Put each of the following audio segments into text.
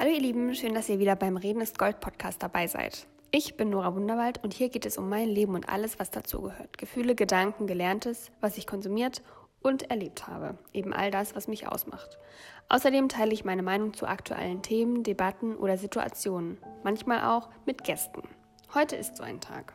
Hallo ihr Lieben, schön, dass ihr wieder beim Reden ist Gold Podcast dabei seid. Ich bin Nora Wunderwald und hier geht es um mein Leben und alles, was dazugehört. Gefühle, Gedanken, Gelerntes, was ich konsumiert und erlebt habe. Eben all das, was mich ausmacht. Außerdem teile ich meine Meinung zu aktuellen Themen, Debatten oder Situationen. Manchmal auch mit Gästen. Heute ist so ein Tag.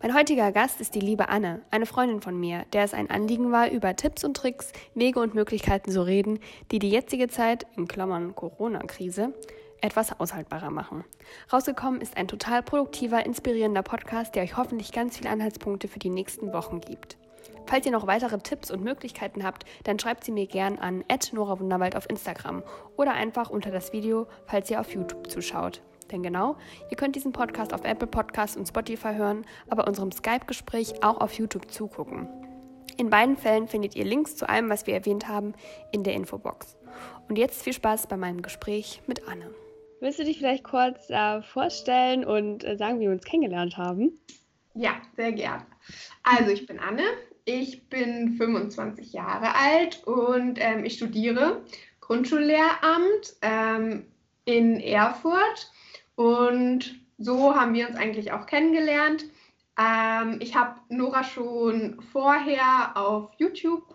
Mein heutiger Gast ist die liebe Anne, eine Freundin von mir, der es ein Anliegen war, über Tipps und Tricks, Wege und Möglichkeiten zu reden, die die jetzige Zeit, in Klammern Corona-Krise, etwas aushaltbarer machen. Rausgekommen ist ein total produktiver, inspirierender Podcast, der euch hoffentlich ganz viele Anhaltspunkte für die nächsten Wochen gibt. Falls ihr noch weitere Tipps und Möglichkeiten habt, dann schreibt sie mir gern an @nora_wunderwald auf Instagram oder einfach unter das Video, falls ihr auf YouTube zuschaut. Denn genau, ihr könnt diesen Podcast auf Apple Podcasts und Spotify hören, aber unserem Skype-Gespräch auch auf YouTube zugucken. In beiden Fällen findet ihr Links zu allem, was wir erwähnt haben, in der Infobox. Und jetzt viel Spaß bei meinem Gespräch mit Anne. Willst du dich vielleicht kurz äh, vorstellen und äh, sagen, wie wir uns kennengelernt haben? Ja, sehr gern. Also, ich bin Anne, ich bin 25 Jahre alt und ähm, ich studiere Grundschullehramt ähm, in Erfurt und so haben wir uns eigentlich auch kennengelernt. Ähm, ich habe Nora schon vorher auf YouTube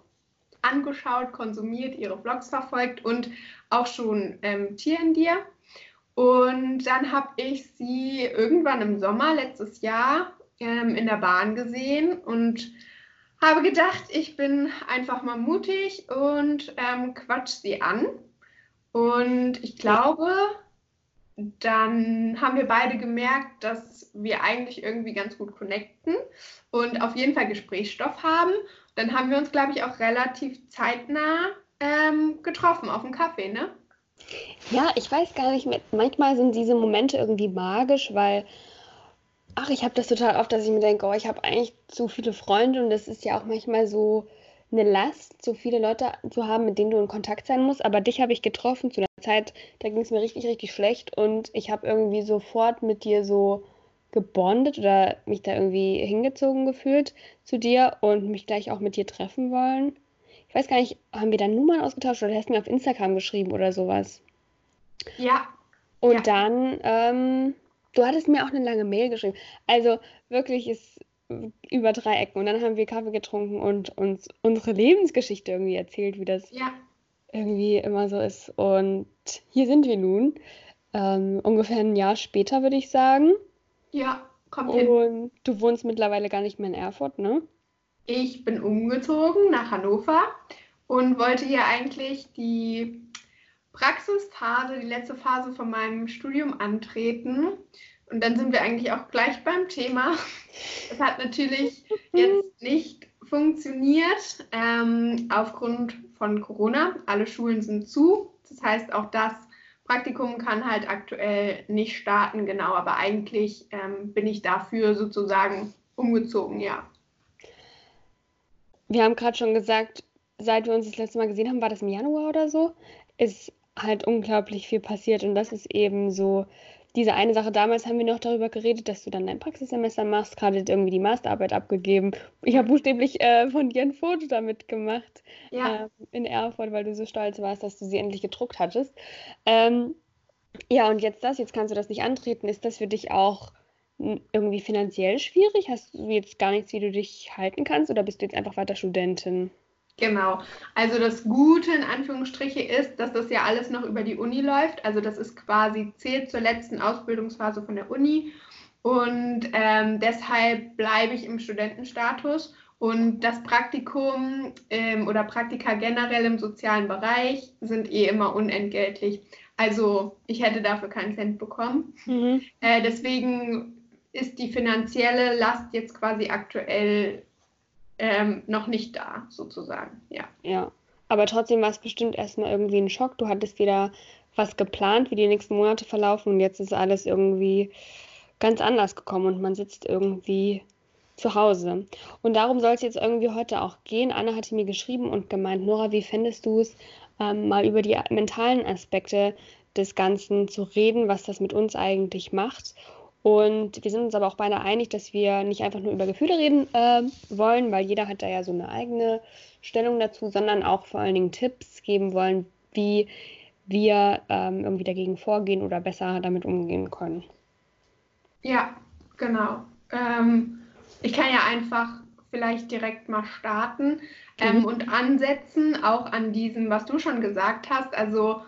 angeschaut, konsumiert, ihre Vlogs verfolgt und auch schon ähm, Tier in dir. Und dann habe ich sie irgendwann im Sommer letztes Jahr ähm, in der Bahn gesehen und habe gedacht, ich bin einfach mal mutig und ähm, quatsch sie an. Und ich glaube, dann haben wir beide gemerkt, dass wir eigentlich irgendwie ganz gut connecten und auf jeden Fall Gesprächsstoff haben. Dann haben wir uns, glaube ich, auch relativ zeitnah ähm, getroffen auf dem Kaffee, ne? Ja, ich weiß gar nicht, manchmal sind diese Momente irgendwie magisch, weil, ach, ich habe das total oft, dass ich mir denke, oh, ich habe eigentlich zu viele Freunde und das ist ja auch manchmal so eine Last, so viele Leute zu haben, mit denen du in Kontakt sein musst. Aber dich habe ich getroffen zu einer Zeit, da ging es mir richtig, richtig schlecht und ich habe irgendwie sofort mit dir so gebondet oder mich da irgendwie hingezogen gefühlt zu dir und mich gleich auch mit dir treffen wollen. Ich weiß gar nicht, haben wir dann Nummern ausgetauscht oder hast du mir auf Instagram geschrieben oder sowas? Ja. Und ja. dann, ähm, du hattest mir auch eine lange Mail geschrieben. Also wirklich ist über drei Ecken. Und dann haben wir Kaffee getrunken und uns unsere Lebensgeschichte irgendwie erzählt, wie das ja. Irgendwie immer so ist. Und hier sind wir nun. Ähm, ungefähr ein Jahr später, würde ich sagen. Ja, kommt hin. Und du wohnst mittlerweile gar nicht mehr in Erfurt, ne? Ich bin umgezogen nach Hannover und wollte hier eigentlich die Praxisphase, die letzte Phase von meinem Studium antreten. Und dann sind wir eigentlich auch gleich beim Thema. Es hat natürlich jetzt nicht funktioniert ähm, aufgrund von Corona. Alle Schulen sind zu. Das heißt, auch das Praktikum kann halt aktuell nicht starten, genau. Aber eigentlich ähm, bin ich dafür sozusagen umgezogen, ja. Wir haben gerade schon gesagt, seit wir uns das letzte Mal gesehen haben, war das im Januar oder so, ist halt unglaublich viel passiert. Und das ist eben so diese eine Sache, damals haben wir noch darüber geredet, dass du dann dein Praxissemester machst, gerade irgendwie die Masterarbeit abgegeben. Ich habe buchstäblich äh, von dir ein Foto damit gemacht ja. äh, in Erfurt, weil du so stolz warst, dass du sie endlich gedruckt hattest. Ähm, ja, und jetzt das, jetzt kannst du das nicht antreten. Ist das für dich auch irgendwie finanziell schwierig? Hast du jetzt gar nichts, wie du dich halten kannst oder bist du jetzt einfach weiter Studentin? Genau. Also das Gute in Anführungsstriche ist, dass das ja alles noch über die Uni läuft. Also das ist quasi zählt zur letzten Ausbildungsphase von der Uni. Und ähm, deshalb bleibe ich im Studentenstatus. Und das Praktikum ähm, oder Praktika generell im sozialen Bereich sind eh immer unentgeltlich. Also ich hätte dafür keinen Cent bekommen. Mhm. Äh, deswegen ist die finanzielle Last jetzt quasi aktuell ähm, noch nicht da, sozusagen. Ja. Ja. Aber trotzdem war es bestimmt erstmal irgendwie ein Schock. Du hattest wieder was geplant, wie die nächsten Monate verlaufen und jetzt ist alles irgendwie ganz anders gekommen und man sitzt irgendwie zu Hause. Und darum soll es jetzt irgendwie heute auch gehen. Anna hatte mir geschrieben und gemeint, Nora, wie fändest du es, ähm, mal über die mentalen Aspekte des Ganzen zu reden, was das mit uns eigentlich macht und wir sind uns aber auch beide einig, dass wir nicht einfach nur über Gefühle reden äh, wollen, weil jeder hat da ja so eine eigene Stellung dazu, sondern auch vor allen Dingen Tipps geben wollen, wie wir ähm, irgendwie dagegen vorgehen oder besser damit umgehen können. Ja, genau. Ähm, ich kann ja einfach vielleicht direkt mal starten ähm, mhm. und ansetzen, auch an diesem, was du schon gesagt hast, also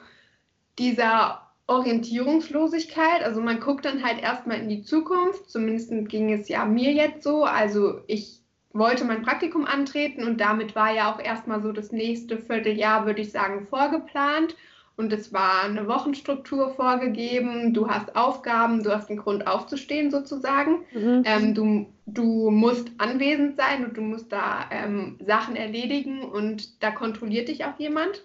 dieser Orientierungslosigkeit. Also man guckt dann halt erstmal in die Zukunft, zumindest ging es ja mir jetzt so. Also ich wollte mein Praktikum antreten und damit war ja auch erstmal so das nächste Vierteljahr, würde ich sagen, vorgeplant. Und es war eine Wochenstruktur vorgegeben. Du hast Aufgaben, du hast den Grund aufzustehen sozusagen. Mhm. Ähm, du, du musst anwesend sein und du musst da ähm, Sachen erledigen und da kontrolliert dich auch jemand.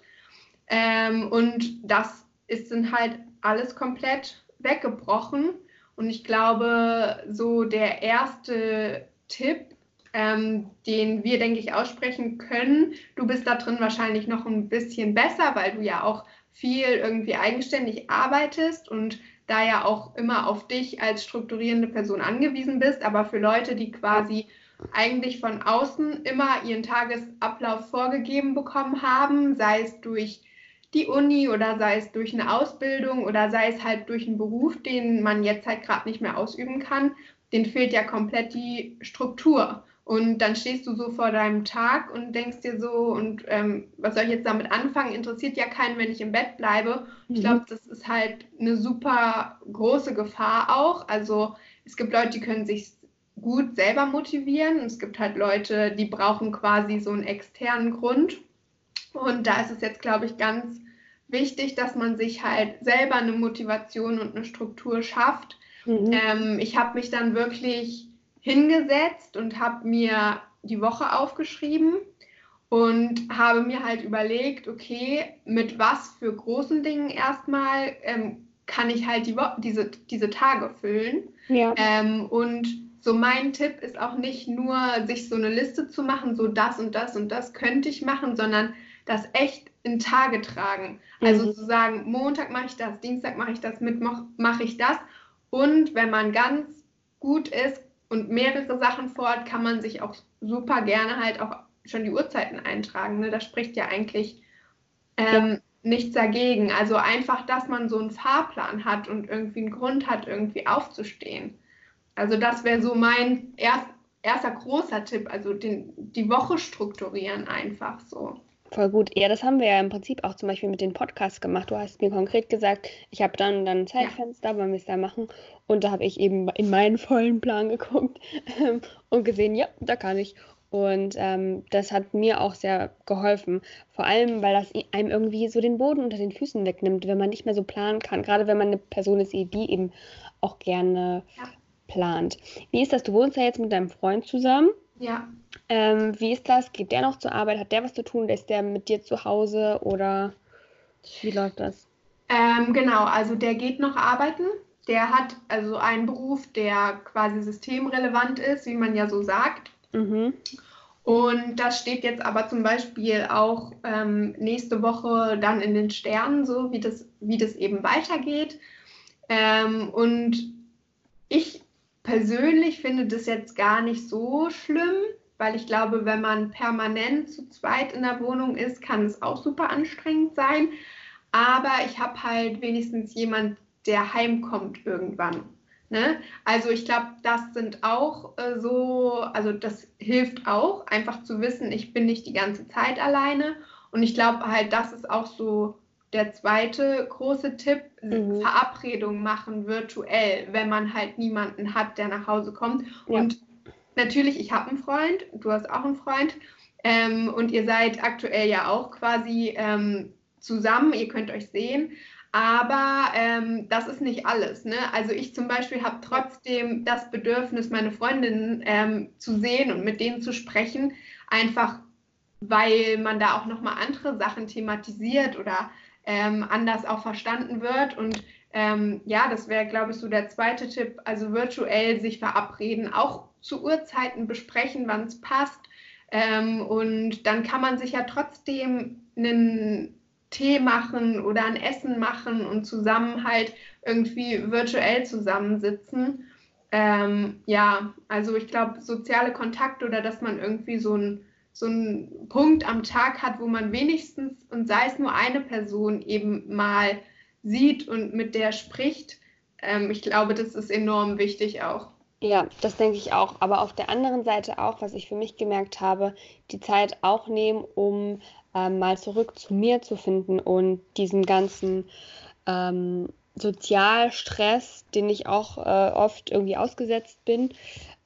Ähm, und das ist dann halt alles komplett weggebrochen. Und ich glaube, so der erste Tipp, ähm, den wir, denke ich, aussprechen können, du bist da drin wahrscheinlich noch ein bisschen besser, weil du ja auch viel irgendwie eigenständig arbeitest und da ja auch immer auf dich als strukturierende Person angewiesen bist, aber für Leute, die quasi eigentlich von außen immer ihren Tagesablauf vorgegeben bekommen haben, sei es durch die Uni oder sei es durch eine Ausbildung oder sei es halt durch einen Beruf, den man jetzt halt gerade nicht mehr ausüben kann, den fehlt ja komplett die Struktur. Und dann stehst du so vor deinem Tag und denkst dir so, und ähm, was soll ich jetzt damit anfangen? Interessiert ja keinen, wenn ich im Bett bleibe. Mhm. Ich glaube, das ist halt eine super große Gefahr auch. Also es gibt Leute, die können sich gut selber motivieren. Und es gibt halt Leute, die brauchen quasi so einen externen Grund. Und da ist es jetzt, glaube ich, ganz wichtig, dass man sich halt selber eine Motivation und eine Struktur schafft. Mhm. Ähm, ich habe mich dann wirklich hingesetzt und habe mir die Woche aufgeschrieben und habe mir halt überlegt, okay, mit was für großen Dingen erstmal ähm, kann ich halt die diese, diese Tage füllen. Ja. Ähm, und so mein Tipp ist auch nicht nur, sich so eine Liste zu machen, so das und das und das könnte ich machen, sondern das echt in Tage tragen. Also mhm. zu sagen, Montag mache ich das, Dienstag mache ich das, Mittwoch mache ich das. Und wenn man ganz gut ist, und mehrere Sachen vor kann man sich auch super gerne halt auch schon die Uhrzeiten eintragen. Ne? Da spricht ja eigentlich ähm, ja. nichts dagegen. Also einfach, dass man so einen Fahrplan hat und irgendwie einen Grund hat, irgendwie aufzustehen. Also das wäre so mein erst, erster großer Tipp, also den, die Woche strukturieren einfach so. Voll gut. Ja, das haben wir ja im Prinzip auch zum Beispiel mit den Podcasts gemacht. Du hast mir konkret gesagt, ich habe dann dann ein Zeitfenster, wollen wir es da machen. Und da habe ich eben in meinen vollen Plan geguckt ähm, und gesehen, ja, da kann ich. Und ähm, das hat mir auch sehr geholfen. Vor allem, weil das einem irgendwie so den Boden unter den Füßen wegnimmt, wenn man nicht mehr so planen kann. Gerade wenn man eine Person ist, die eben auch gerne ja. plant. Wie ist das? Du wohnst ja jetzt mit deinem Freund zusammen. Ja. Ähm, wie ist das? Geht der noch zur Arbeit? Hat der was zu tun? Ist der mit dir zu Hause oder wie läuft das? Ähm, genau, also der geht noch arbeiten. Der hat also einen Beruf, der quasi systemrelevant ist, wie man ja so sagt. Mhm. Und das steht jetzt aber zum Beispiel auch ähm, nächste Woche dann in den Sternen, so wie das, wie das eben weitergeht. Ähm, und ich persönlich finde das jetzt gar nicht so schlimm, weil ich glaube, wenn man permanent zu zweit in der Wohnung ist, kann es auch super anstrengend sein. Aber ich habe halt wenigstens jemand, der heimkommt irgendwann. Ne? Also ich glaube, das sind auch äh, so, also das hilft auch, einfach zu wissen, ich bin nicht die ganze Zeit alleine. Und ich glaube halt, das ist auch so der zweite große Tipp, mhm. Verabredung machen virtuell, wenn man halt niemanden hat, der nach Hause kommt. Ja. Und natürlich, ich habe einen Freund, du hast auch einen Freund. Ähm, und ihr seid aktuell ja auch quasi ähm, zusammen, ihr könnt euch sehen. Aber ähm, das ist nicht alles. Ne? Also ich zum Beispiel habe trotzdem das Bedürfnis, meine Freundinnen ähm, zu sehen und mit denen zu sprechen, einfach weil man da auch nochmal andere Sachen thematisiert oder ähm, anders auch verstanden wird. Und ähm, ja, das wäre, glaube ich, so der zweite Tipp. Also virtuell sich verabreden, auch zu Uhrzeiten besprechen, wann es passt. Ähm, und dann kann man sich ja trotzdem einen Tee machen oder ein Essen machen und zusammen halt irgendwie virtuell zusammensitzen. Ähm, ja, also ich glaube, soziale Kontakte oder dass man irgendwie so ein so einen Punkt am Tag hat, wo man wenigstens, und sei es nur eine Person, eben mal sieht und mit der spricht. Ähm, ich glaube, das ist enorm wichtig auch. Ja, das denke ich auch. Aber auf der anderen Seite auch, was ich für mich gemerkt habe, die Zeit auch nehmen, um ähm, mal zurück zu mir zu finden und diesen ganzen ähm, Sozialstress, den ich auch äh, oft irgendwie ausgesetzt bin,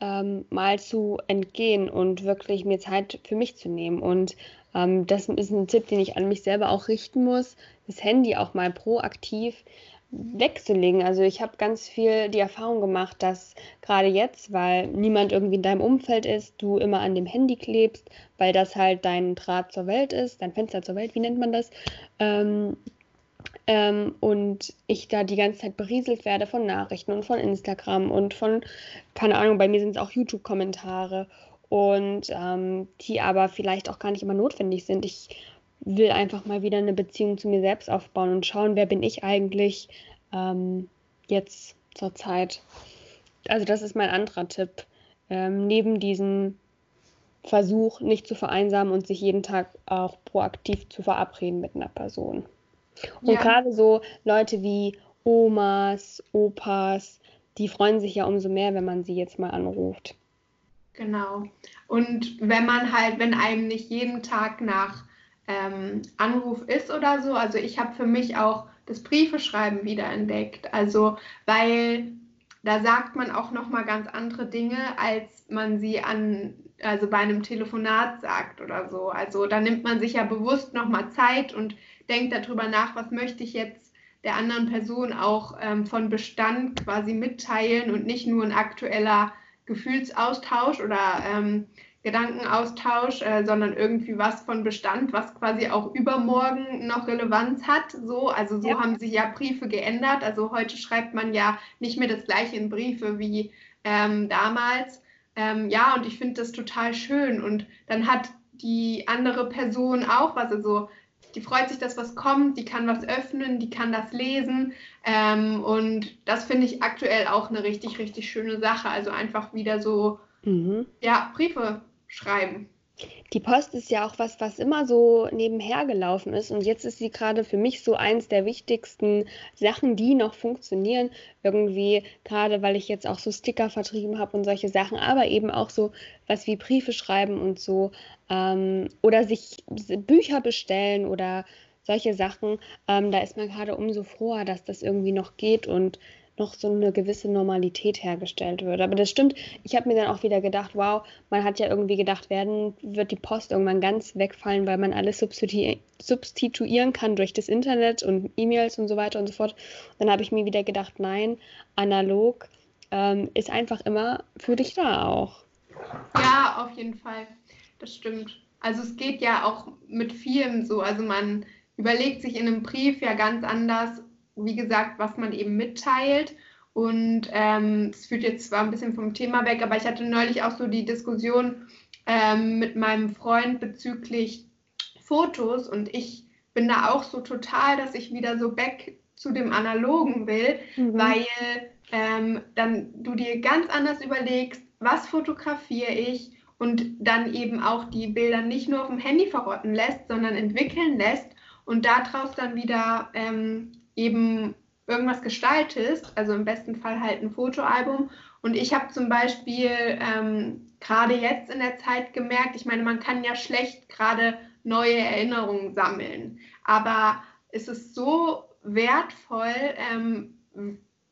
ähm, mal zu entgehen und wirklich mir Zeit für mich zu nehmen. Und ähm, das ist ein Tipp, den ich an mich selber auch richten muss, das Handy auch mal proaktiv wegzulegen. Also ich habe ganz viel die Erfahrung gemacht, dass gerade jetzt, weil niemand irgendwie in deinem Umfeld ist, du immer an dem Handy klebst, weil das halt dein Draht zur Welt ist, dein Fenster zur Welt, wie nennt man das? Ähm, ähm, und ich da die ganze Zeit berieselt werde von Nachrichten und von Instagram und von, keine Ahnung, bei mir sind es auch YouTube-Kommentare und ähm, die aber vielleicht auch gar nicht immer notwendig sind. Ich will einfach mal wieder eine Beziehung zu mir selbst aufbauen und schauen, wer bin ich eigentlich ähm, jetzt zur Zeit. Also das ist mein anderer Tipp. Ähm, neben diesem Versuch, nicht zu vereinsamen und sich jeden Tag auch proaktiv zu verabreden mit einer Person. Und ja. gerade so Leute wie Omas, Opas, die freuen sich ja umso mehr, wenn man sie jetzt mal anruft. Genau. Und wenn man halt, wenn einem nicht jeden Tag nach ähm, Anruf ist oder so. Also ich habe für mich auch das Briefeschreiben wieder entdeckt. Also weil da sagt man auch noch mal ganz andere Dinge, als man sie an also bei einem Telefonat sagt oder so. Also da nimmt man sich ja bewusst noch mal Zeit und denkt darüber nach, was möchte ich jetzt der anderen Person auch ähm, von Bestand quasi mitteilen und nicht nur ein aktueller Gefühlsaustausch oder ähm, Gedankenaustausch, äh, sondern irgendwie was von Bestand, was quasi auch übermorgen noch Relevanz hat. So, also so ja. haben sich ja Briefe geändert. Also heute schreibt man ja nicht mehr das gleiche in Briefe wie ähm, damals. Ähm, ja, und ich finde das total schön. Und dann hat die andere Person auch was. Also die freut sich, dass was kommt, die kann was öffnen, die kann das lesen. Ähm, und das finde ich aktuell auch eine richtig, richtig schöne Sache. Also einfach wieder so, mhm. ja, Briefe schreiben. Die Post ist ja auch was, was immer so nebenher gelaufen ist. Und jetzt ist sie gerade für mich so eins der wichtigsten Sachen, die noch funktionieren. Irgendwie, gerade weil ich jetzt auch so Sticker vertrieben habe und solche Sachen, aber eben auch so was wie Briefe schreiben und so. Ähm, oder sich Bücher bestellen oder solche Sachen. Ähm, da ist man gerade umso froher, dass das irgendwie noch geht und noch so eine gewisse Normalität hergestellt wird. Aber das stimmt, ich habe mir dann auch wieder gedacht, wow, man hat ja irgendwie gedacht, werden wird die Post irgendwann ganz wegfallen, weil man alles substitu substituieren kann durch das Internet und E-Mails und so weiter und so fort. Dann habe ich mir wieder gedacht, nein, analog ähm, ist einfach immer für dich da auch. Ja, auf jeden Fall. Das stimmt. Also es geht ja auch mit vielem so. Also man überlegt sich in einem Brief ja ganz anders, wie gesagt, was man eben mitteilt. Und ähm, es ähm, führt jetzt zwar ein bisschen vom Thema weg, aber ich hatte neulich auch so die Diskussion ähm, mit meinem Freund bezüglich Fotos und ich bin da auch so total, dass ich wieder so back zu dem Analogen will, mhm. weil ähm, dann du dir ganz anders überlegst, was fotografiere ich und dann eben auch die Bilder nicht nur auf dem Handy verrotten lässt, sondern entwickeln lässt und daraus dann wieder ähm, eben irgendwas gestaltest, also im besten Fall halt ein Fotoalbum. Und ich habe zum Beispiel ähm, gerade jetzt in der Zeit gemerkt, ich meine, man kann ja schlecht gerade neue Erinnerungen sammeln, aber es ist so wertvoll, ähm,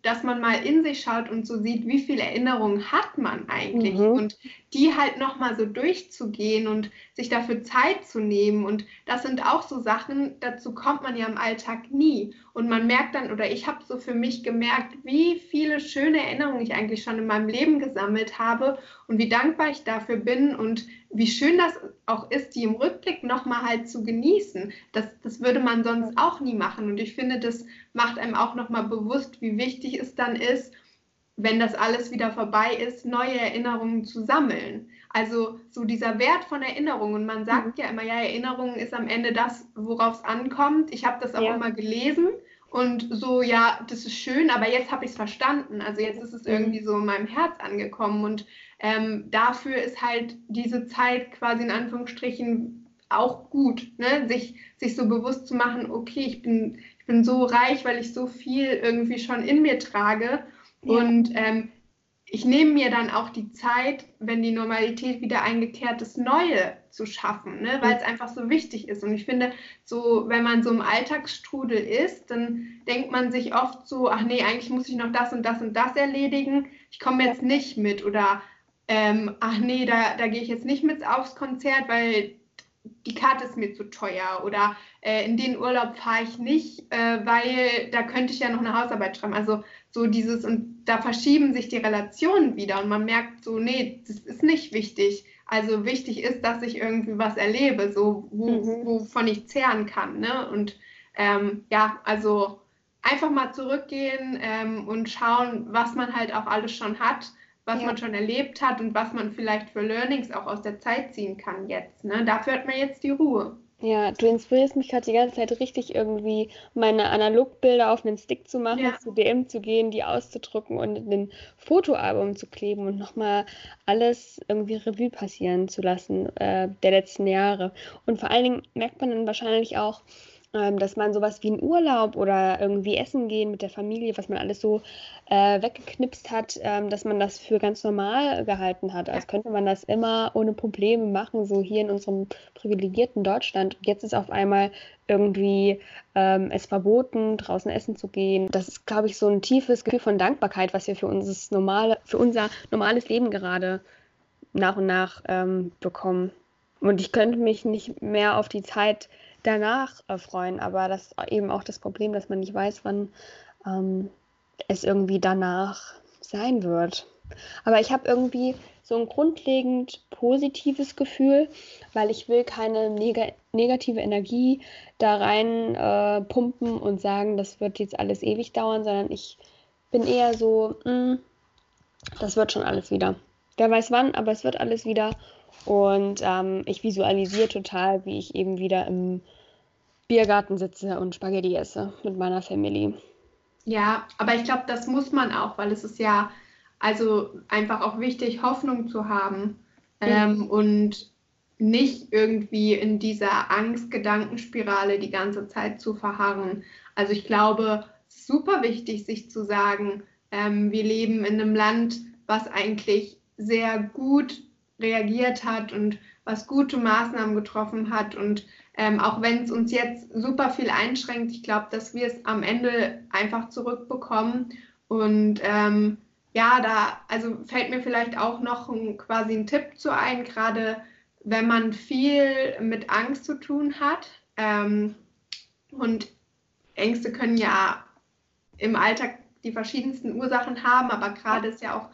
dass man mal in sich schaut und so sieht, wie viele Erinnerungen hat man eigentlich mhm. und die halt nochmal so durchzugehen und sich dafür Zeit zu nehmen und das sind auch so Sachen, dazu kommt man ja im Alltag nie und man merkt dann oder ich habe so für mich gemerkt, wie viele schöne Erinnerungen ich eigentlich schon in meinem Leben gesammelt habe und wie dankbar ich dafür bin und wie schön das auch ist, die im Rückblick nochmal halt zu genießen. Das, das würde man sonst auch nie machen. Und ich finde, das macht einem auch nochmal bewusst, wie wichtig es dann ist, wenn das alles wieder vorbei ist, neue Erinnerungen zu sammeln. Also so dieser Wert von Erinnerungen. Und man sagt mhm. ja immer, ja, Erinnerungen ist am Ende das, worauf es ankommt. Ich habe das auch ja. immer gelesen und so, ja, das ist schön, aber jetzt habe ich es verstanden. Also jetzt ist es mhm. irgendwie so in meinem Herz angekommen. Und ähm, dafür ist halt diese Zeit quasi in Anführungsstrichen auch gut, ne? sich, sich so bewusst zu machen, okay, ich bin, ich bin so reich, weil ich so viel irgendwie schon in mir trage. Ja. Und ähm, ich nehme mir dann auch die Zeit, wenn die Normalität wieder eingekehrt ist, neue zu schaffen, ne? weil es einfach so wichtig ist. Und ich finde, so wenn man so im Alltagsstrudel ist, dann denkt man sich oft so, ach nee, eigentlich muss ich noch das und das und das erledigen. Ich komme jetzt nicht mit oder ähm, ach nee, da, da gehe ich jetzt nicht mit aufs Konzert, weil die Karte ist mir zu teuer oder äh, in den Urlaub fahre ich nicht, äh, weil da könnte ich ja noch eine Hausarbeit schreiben. Also so dieses und da verschieben sich die Relationen wieder und man merkt so, nee, das ist nicht wichtig. Also wichtig ist, dass ich irgendwie was erlebe, so wo, mhm. wovon ich zehren kann. Ne? Und ähm, ja, also einfach mal zurückgehen ähm, und schauen, was man halt auch alles schon hat was ja. man schon erlebt hat und was man vielleicht für Learnings auch aus der Zeit ziehen kann jetzt. Ne? Dafür hat man jetzt die Ruhe. Ja, du inspirierst mich gerade die ganze Zeit richtig irgendwie, meine Analogbilder auf einen Stick zu machen, ja. zu DM zu gehen, die auszudrucken und in ein Fotoalbum zu kleben und nochmal alles irgendwie Revue passieren zu lassen äh, der letzten Jahre. Und vor allen Dingen merkt man dann wahrscheinlich auch, ähm, dass man sowas wie einen Urlaub oder irgendwie essen gehen mit der Familie, was man alles so äh, weggeknipst hat, ähm, dass man das für ganz normal gehalten hat. Als könnte man das immer ohne Probleme machen, so hier in unserem privilegierten Deutschland. Und jetzt ist auf einmal irgendwie ähm, es verboten, draußen essen zu gehen. Das ist, glaube ich, so ein tiefes Gefühl von Dankbarkeit, was wir für, unseres normale, für unser normales Leben gerade nach und nach ähm, bekommen. Und ich könnte mich nicht mehr auf die Zeit danach freuen. Aber das ist eben auch das Problem, dass man nicht weiß, wann ähm, es irgendwie danach sein wird. Aber ich habe irgendwie so ein grundlegend positives Gefühl, weil ich will keine neg negative Energie da rein äh, pumpen und sagen, das wird jetzt alles ewig dauern, sondern ich bin eher so, mh, hm, das wird schon alles wieder. Wer weiß wann, aber es wird alles wieder. Und ähm, ich visualisiere total, wie ich eben wieder im Biergarten sitze und Spaghetti esse mit meiner Family. Ja, aber ich glaube, das muss man auch, weil es ist ja also einfach auch wichtig, Hoffnung zu haben mhm. ähm, und nicht irgendwie in dieser Angst-Gedankenspirale die ganze Zeit zu verharren. Also ich glaube, super wichtig, sich zu sagen, ähm, wir leben in einem Land, was eigentlich sehr gut reagiert hat und was gute Maßnahmen getroffen hat. Und ähm, auch wenn es uns jetzt super viel einschränkt, ich glaube, dass wir es am Ende einfach zurückbekommen. Und ähm, ja, da also fällt mir vielleicht auch noch ein, quasi ein Tipp zu ein, gerade wenn man viel mit Angst zu tun hat. Ähm, und Ängste können ja im Alltag die verschiedensten Ursachen haben, aber gerade ist ja auch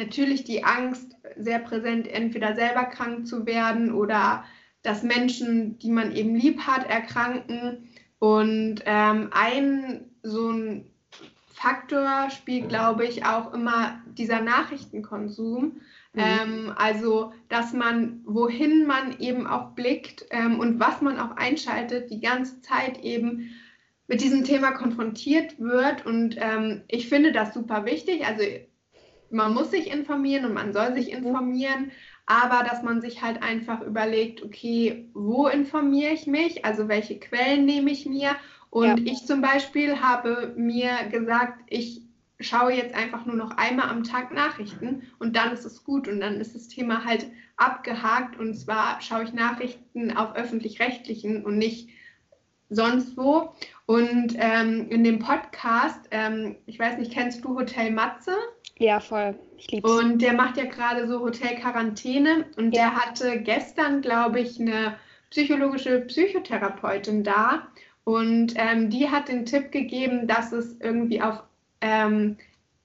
natürlich die Angst sehr präsent, entweder selber krank zu werden oder dass Menschen, die man eben lieb hat, erkranken. Und ähm, ein so ein Faktor spielt, glaube ich, auch immer dieser Nachrichtenkonsum. Mhm. Ähm, also, dass man, wohin man eben auch blickt ähm, und was man auch einschaltet, die ganze Zeit eben mit diesem Thema konfrontiert wird. Und ähm, ich finde das super wichtig. Also man muss sich informieren und man soll sich mhm. informieren, aber dass man sich halt einfach überlegt, okay, wo informiere ich mich, also welche Quellen nehme ich mir. Und ja. ich zum Beispiel habe mir gesagt, ich schaue jetzt einfach nur noch einmal am Tag Nachrichten und dann ist es gut und dann ist das Thema halt abgehakt und zwar schaue ich Nachrichten auf öffentlich-rechtlichen und nicht sonst wo. Und ähm, in dem Podcast, ähm, ich weiß nicht, kennst du Hotel Matze? Ja, voll. Ich liebe es. Und der macht ja gerade so Hotel-Quarantäne und ja. der hatte gestern, glaube ich, eine psychologische Psychotherapeutin da und ähm, die hat den Tipp gegeben, dass es irgendwie auf ähm,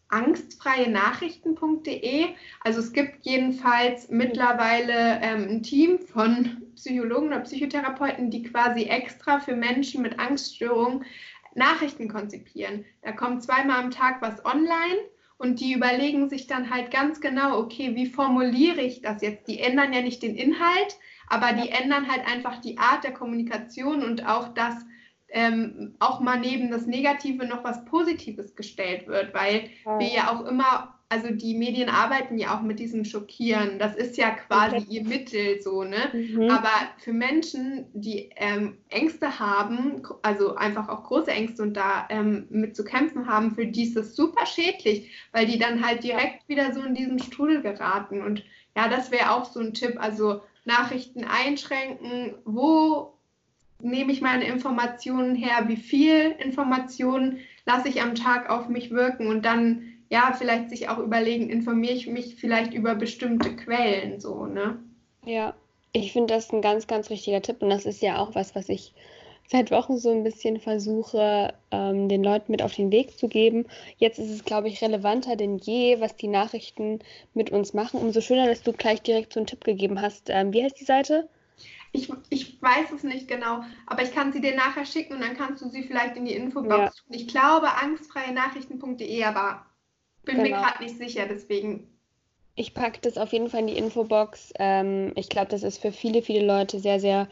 angstfreie Nachrichten.de, also es gibt jedenfalls mittlerweile ähm, ein Team von Psychologen oder Psychotherapeuten, die quasi extra für Menschen mit Angststörungen Nachrichten konzipieren. Da kommt zweimal am Tag was online und die überlegen sich dann halt ganz genau, okay, wie formuliere ich das jetzt? Die ändern ja nicht den Inhalt, aber die ändern halt einfach die Art der Kommunikation und auch, dass ähm, auch mal neben das Negative noch was Positives gestellt wird, weil ja. wir ja auch immer, also die Medien arbeiten ja auch mit diesem Schockieren. Das ist ja quasi okay. ihr Mittel so, ne? Mhm. Aber für Menschen, die ähm, Ängste haben, also einfach auch große Ängste und da ähm, mit zu kämpfen haben, für die ist das super schädlich, weil die dann halt direkt wieder so in diesen Strudel geraten. Und ja, das wäre auch so ein Tipp. Also Nachrichten einschränken, wo nehme ich meine Informationen her, wie viel Informationen lasse ich am Tag auf mich wirken und dann ja, vielleicht sich auch überlegen, informiere ich mich vielleicht über bestimmte Quellen so, ne? Ja, ich finde das ein ganz, ganz richtiger Tipp und das ist ja auch was, was ich seit Wochen so ein bisschen versuche, ähm, den Leuten mit auf den Weg zu geben. Jetzt ist es, glaube ich, relevanter denn je, was die Nachrichten mit uns machen. Umso schöner, dass du gleich direkt so einen Tipp gegeben hast. Ähm, wie heißt die Seite? Ich, ich weiß es nicht genau, aber ich kann sie dir nachher schicken und dann kannst du sie vielleicht in die Infobox ja. tun. Ich glaube angstfreie Nachrichten.de, aber bin genau. mir gerade nicht sicher, deswegen. Ich packe das auf jeden Fall in die Infobox. Ähm, ich glaube, das ist für viele, viele Leute sehr, sehr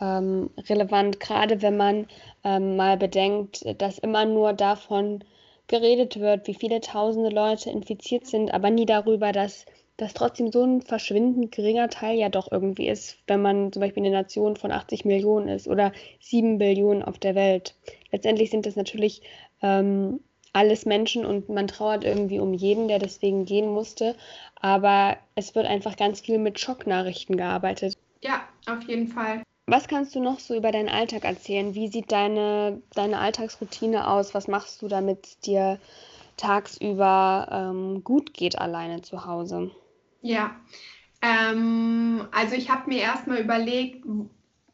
ähm, relevant, gerade wenn man ähm, mal bedenkt, dass immer nur davon geredet wird, wie viele tausende Leute infiziert sind, aber nie darüber, dass das trotzdem so ein verschwindend geringer Teil ja doch irgendwie ist, wenn man zum Beispiel eine Nation von 80 Millionen ist oder 7 Billionen auf der Welt. Letztendlich sind das natürlich ähm, alles Menschen und man trauert irgendwie um jeden, der deswegen gehen musste. Aber es wird einfach ganz viel mit Schocknachrichten gearbeitet. Ja, auf jeden Fall. Was kannst du noch so über deinen Alltag erzählen? Wie sieht deine, deine Alltagsroutine aus? Was machst du, damit dir tagsüber ähm, gut geht alleine zu Hause? Ja, ähm, also ich habe mir erstmal überlegt,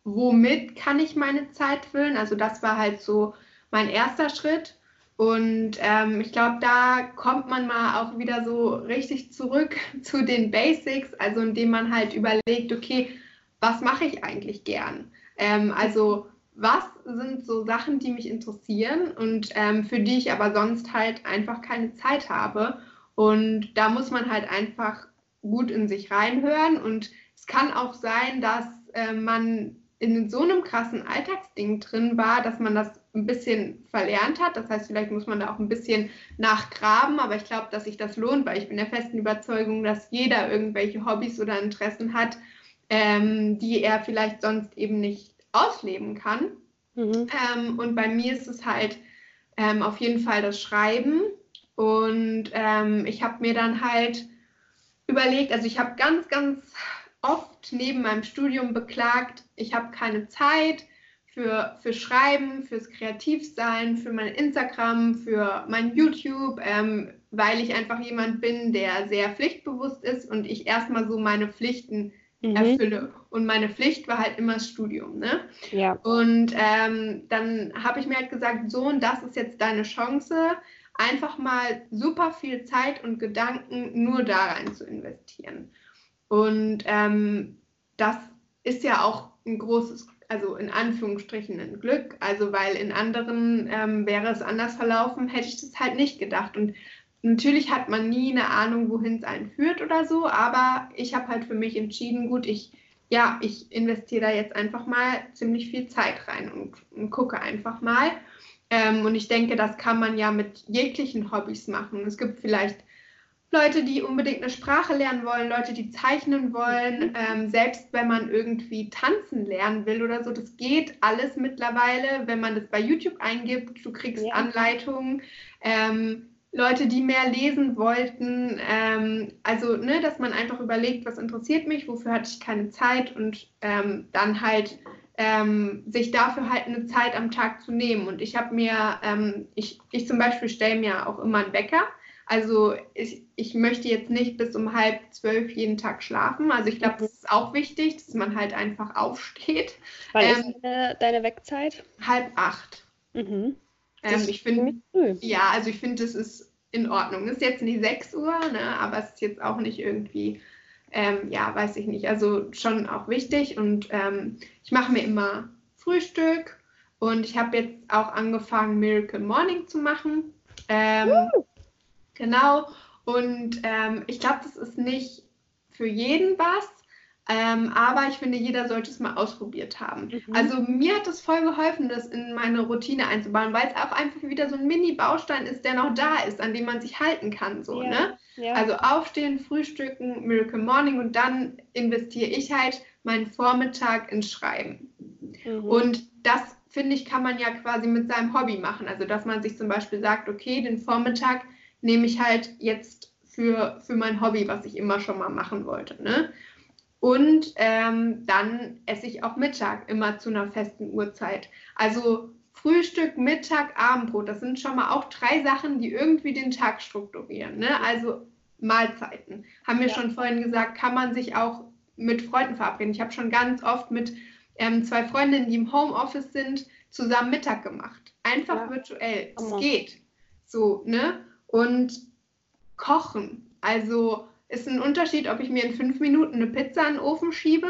womit kann ich meine Zeit füllen? Also das war halt so mein erster Schritt. Und ähm, ich glaube, da kommt man mal auch wieder so richtig zurück zu den Basics, also indem man halt überlegt, okay, was mache ich eigentlich gern? Ähm, also was sind so Sachen, die mich interessieren und ähm, für die ich aber sonst halt einfach keine Zeit habe. Und da muss man halt einfach gut in sich reinhören. Und es kann auch sein, dass äh, man in so einem krassen Alltagsding drin war, dass man das ein bisschen verlernt hat. Das heißt, vielleicht muss man da auch ein bisschen nachgraben, aber ich glaube, dass sich das lohnt, weil ich bin der festen Überzeugung, dass jeder irgendwelche Hobbys oder Interessen hat, ähm, die er vielleicht sonst eben nicht ausleben kann. Mhm. Ähm, und bei mir ist es halt ähm, auf jeden Fall das Schreiben. Und ähm, ich habe mir dann halt überlegt, also ich habe ganz, ganz oft neben meinem Studium beklagt, ich habe keine Zeit für, für Schreiben, fürs Kreativsein, für mein Instagram, für mein YouTube, ähm, weil ich einfach jemand bin, der sehr pflichtbewusst ist und ich erstmal so meine Pflichten mhm. erfülle. Und meine Pflicht war halt immer das Studium. Ne? Ja. Und ähm, dann habe ich mir halt gesagt, so und das ist jetzt deine Chance, einfach mal super viel Zeit und Gedanken nur da rein zu investieren. Und ähm, das ist ja auch ein großes, also in Anführungsstrichen ein Glück. Also weil in anderen ähm, wäre es anders verlaufen, hätte ich das halt nicht gedacht. Und natürlich hat man nie eine Ahnung, wohin es einen führt oder so, aber ich habe halt für mich entschieden, gut, ich, ja, ich investiere da jetzt einfach mal ziemlich viel Zeit rein und, und gucke einfach mal. Ähm, und ich denke, das kann man ja mit jeglichen Hobbys machen. Es gibt vielleicht Leute, die unbedingt eine Sprache lernen wollen, Leute, die zeichnen wollen, mhm. ähm, selbst wenn man irgendwie tanzen lernen will oder so, das geht alles mittlerweile, wenn man das bei YouTube eingibt, du kriegst ja. Anleitungen. Ähm, Leute, die mehr lesen wollten, ähm, also ne, dass man einfach überlegt, was interessiert mich, wofür hatte ich keine Zeit und ähm, dann halt ähm, sich dafür halt eine Zeit am Tag zu nehmen. Und ich habe mir, ähm, ich, ich zum Beispiel stelle mir auch immer einen Wecker also ich, ich möchte jetzt nicht bis um halb zwölf jeden Tag schlafen. Also ich glaube, das ist auch wichtig, dass man halt einfach aufsteht. Wann ähm, ist deine, deine Wegzeit? Halb acht. Mhm. Ähm, ich finde, ja, also ich finde, das ist in Ordnung. Ist jetzt nicht sechs Uhr, ne, aber es ist jetzt auch nicht irgendwie, ähm, ja, weiß ich nicht. Also schon auch wichtig. Und ähm, ich mache mir immer Frühstück und ich habe jetzt auch angefangen, Miracle Morning zu machen. Ähm, uh. Genau. Und ähm, ich glaube, das ist nicht für jeden was. Ähm, aber ich finde, jeder sollte es mal ausprobiert haben. Mhm. Also mir hat es voll geholfen, das in meine Routine einzubauen, weil es auch einfach wieder so ein Mini-Baustein ist, der noch da ist, an dem man sich halten kann. So, ja. ne? Ja. Also aufstehen, frühstücken, Miracle Morning und dann investiere ich halt meinen Vormittag ins Schreiben. Mhm. Und das, finde ich, kann man ja quasi mit seinem Hobby machen. Also dass man sich zum Beispiel sagt, okay, den Vormittag nehme ich halt jetzt für, für mein Hobby, was ich immer schon mal machen wollte. Ne? Und ähm, dann esse ich auch Mittag immer zu einer festen Uhrzeit. Also Frühstück, Mittag, Abendbrot, das sind schon mal auch drei Sachen, die irgendwie den Tag strukturieren. Ne? Also Mahlzeiten. Haben wir ja. schon vorhin gesagt, kann man sich auch mit Freunden verabreden. Ich habe schon ganz oft mit ähm, zwei Freundinnen, die im Homeoffice sind, zusammen Mittag gemacht. Einfach ja. virtuell. Es geht. So, ne? Und kochen. Also ist ein Unterschied, ob ich mir in fünf Minuten eine Pizza in den Ofen schiebe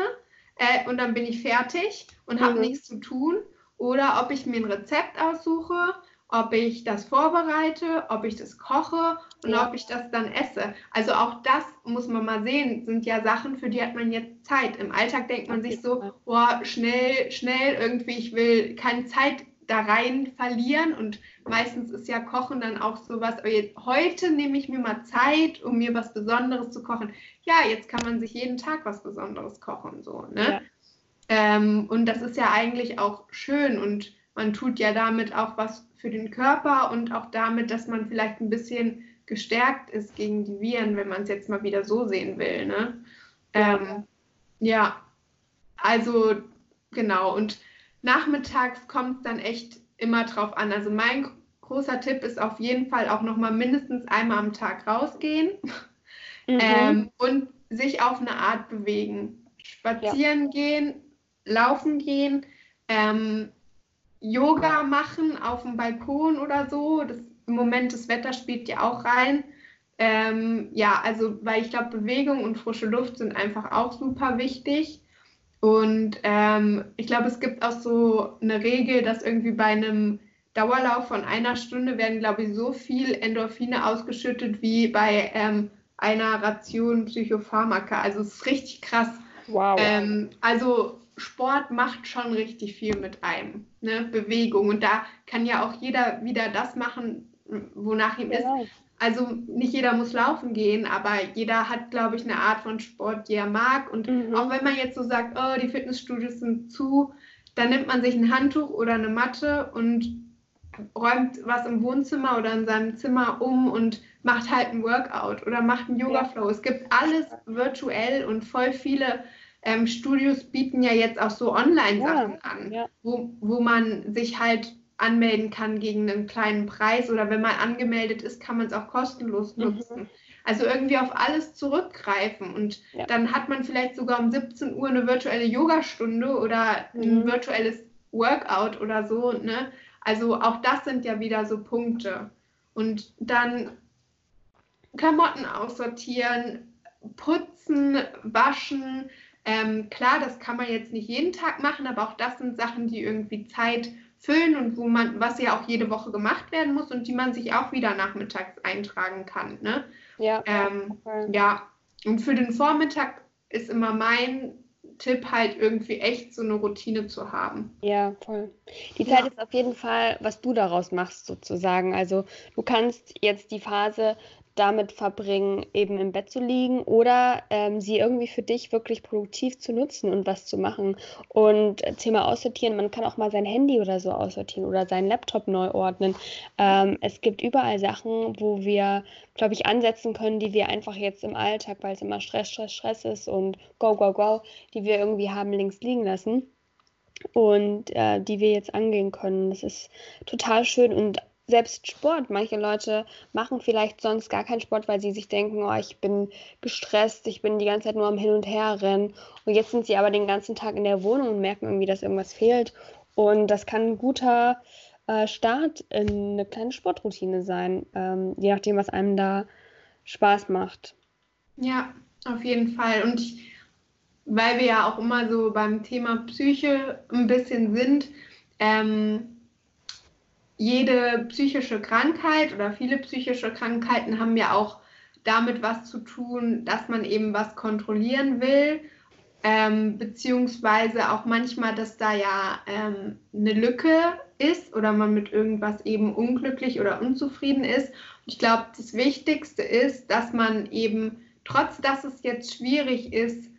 äh, und dann bin ich fertig und habe mhm. nichts zu tun. Oder ob ich mir ein Rezept aussuche, ob ich das vorbereite, ob ich das koche und ja. ob ich das dann esse. Also auch das muss man mal sehen, sind ja Sachen, für die hat man jetzt Zeit. Im Alltag denkt man sich so, boah, schnell, schnell irgendwie, ich will keine Zeit da rein verlieren und meistens ist ja Kochen dann auch sowas, heute nehme ich mir mal Zeit, um mir was Besonderes zu kochen. Ja, jetzt kann man sich jeden Tag was Besonderes kochen, so, ne? Ja. Ähm, und das ist ja eigentlich auch schön und man tut ja damit auch was für den Körper und auch damit, dass man vielleicht ein bisschen gestärkt ist gegen die Viren, wenn man es jetzt mal wieder so sehen will, ne? Ähm, ja, also genau und nachmittags kommt es dann echt immer drauf an. Also mein großer Tipp ist auf jeden Fall auch noch mal mindestens einmal am Tag rausgehen mhm. ähm, und sich auf eine Art bewegen. Spazieren ja. gehen, laufen gehen, ähm, Yoga machen auf dem Balkon oder so. Das, Im Moment das Wetter spielt ja auch rein. Ähm, ja, also weil ich glaube, Bewegung und frische Luft sind einfach auch super wichtig. Und ähm, ich glaube, es gibt auch so eine Regel, dass irgendwie bei einem Dauerlauf von einer Stunde werden, glaube ich, so viel Endorphine ausgeschüttet wie bei ähm, einer Ration Psychopharmaka. Also es ist richtig krass. Wow. Ähm, also Sport macht schon richtig viel mit einem, ne? Bewegung. Und da kann ja auch jeder wieder das machen, wonach ihm genau. ist. Also nicht jeder muss laufen gehen, aber jeder hat, glaube ich, eine Art von Sport, die er mag. Und mhm. auch wenn man jetzt so sagt, oh, die Fitnessstudios sind zu, dann nimmt man sich ein Handtuch oder eine Matte und räumt was im Wohnzimmer oder in seinem Zimmer um und macht halt ein Workout oder macht einen Yoga-Flow. Ja. Es gibt alles virtuell und voll viele ähm, Studios bieten ja jetzt auch so Online-Sachen ja. an, ja. Wo, wo man sich halt anmelden kann gegen einen kleinen Preis oder wenn man angemeldet ist, kann man es auch kostenlos mhm. nutzen. Mhm. Also irgendwie auf alles zurückgreifen und ja. dann hat man vielleicht sogar um 17 Uhr eine virtuelle Yogastunde oder mhm. ein virtuelles Workout oder so. Ne? Also auch das sind ja wieder so Punkte. Und dann Klamotten aussortieren, putzen, waschen. Ähm, klar, das kann man jetzt nicht jeden Tag machen, aber auch das sind Sachen, die irgendwie Zeit füllen und wo man, was ja auch jede Woche gemacht werden muss und die man sich auch wieder nachmittags eintragen kann. Ne? Ja. Ähm, okay. Ja. Und für den Vormittag ist immer mein Tipp halt irgendwie echt so eine Routine zu haben. Ja, voll. Die Zeit ja. ist auf jeden Fall, was du daraus machst sozusagen. Also du kannst jetzt die Phase damit verbringen, eben im Bett zu liegen oder ähm, sie irgendwie für dich wirklich produktiv zu nutzen und was zu machen. Und Thema aussortieren, man kann auch mal sein Handy oder so aussortieren oder seinen Laptop neu ordnen. Ähm, es gibt überall Sachen, wo wir, glaube ich, ansetzen können, die wir einfach jetzt im Alltag, weil es immer Stress, Stress, Stress ist und go, go, go, die wir irgendwie haben links liegen lassen und äh, die wir jetzt angehen können. Das ist total schön und selbst Sport. Manche Leute machen vielleicht sonst gar keinen Sport, weil sie sich denken, oh, ich bin gestresst, ich bin die ganze Zeit nur am Hin und Her rennen. Und jetzt sind sie aber den ganzen Tag in der Wohnung und merken irgendwie, dass irgendwas fehlt. Und das kann ein guter äh, Start in eine kleine Sportroutine sein, ähm, je nachdem, was einem da Spaß macht. Ja, auf jeden Fall. Und ich, weil wir ja auch immer so beim Thema Psyche ein bisschen sind, ähm, jede psychische Krankheit oder viele psychische Krankheiten haben ja auch damit was zu tun, dass man eben was kontrollieren will. ähm, beziehungsweise auch manchmal, dass da ja ähm, eine Lücke ist oder man mit irgendwas eben unglücklich oder unzufrieden ist. ich glaube, das Wichtigste ist, dass man eben, trotz dass es jetzt schwierig ist,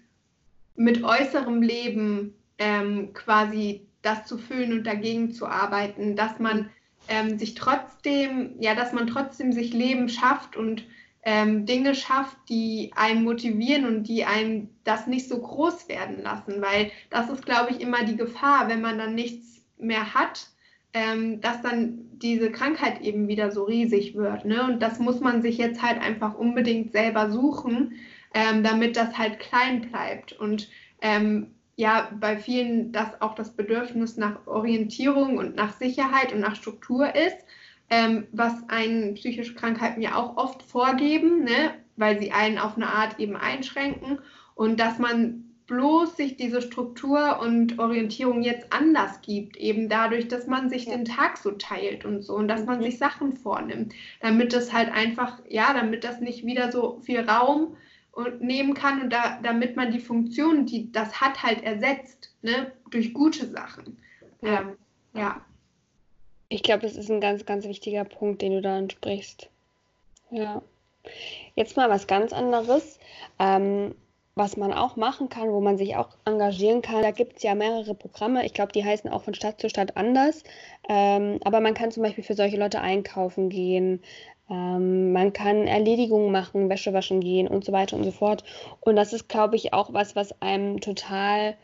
mit äußerem Leben ähm, quasi das zu füllen und dagegen zu arbeiten, dass man ähm, sich trotzdem, ja, dass man trotzdem sich Leben schafft und ähm, Dinge schafft, die einen motivieren und die einem das nicht so groß werden lassen, weil das ist, glaube ich, immer die Gefahr, wenn man dann nichts mehr hat, ähm, dass dann diese Krankheit eben wieder so riesig wird. Ne? Und das muss man sich jetzt halt einfach unbedingt selber suchen, ähm, damit das halt klein bleibt. Und ähm, ja, bei vielen das auch das Bedürfnis nach Orientierung und nach Sicherheit und nach Struktur ist ähm, was einen psychische Krankheiten ja auch oft vorgeben, ne? weil sie einen auf eine Art eben einschränken und dass man bloß sich diese Struktur und Orientierung jetzt anders gibt, eben dadurch, dass man sich ja. den Tag so teilt und so und dass man mhm. sich Sachen vornimmt, damit das halt einfach, ja, damit das nicht wieder so viel Raum nehmen kann und da, damit man die Funktion, die das hat, halt ersetzt, ne, durch gute Sachen. Ja. Ähm, ja. Ich glaube, das ist ein ganz, ganz wichtiger Punkt, den du da ansprichst. Ja. Jetzt mal was ganz anderes, ähm, was man auch machen kann, wo man sich auch engagieren kann. Da gibt es ja mehrere Programme. Ich glaube, die heißen auch von Stadt zu Stadt anders. Ähm, aber man kann zum Beispiel für solche Leute einkaufen gehen. Ähm, man kann Erledigungen machen, Wäsche waschen gehen und so weiter und so fort. Und das ist, glaube ich, auch was, was einem total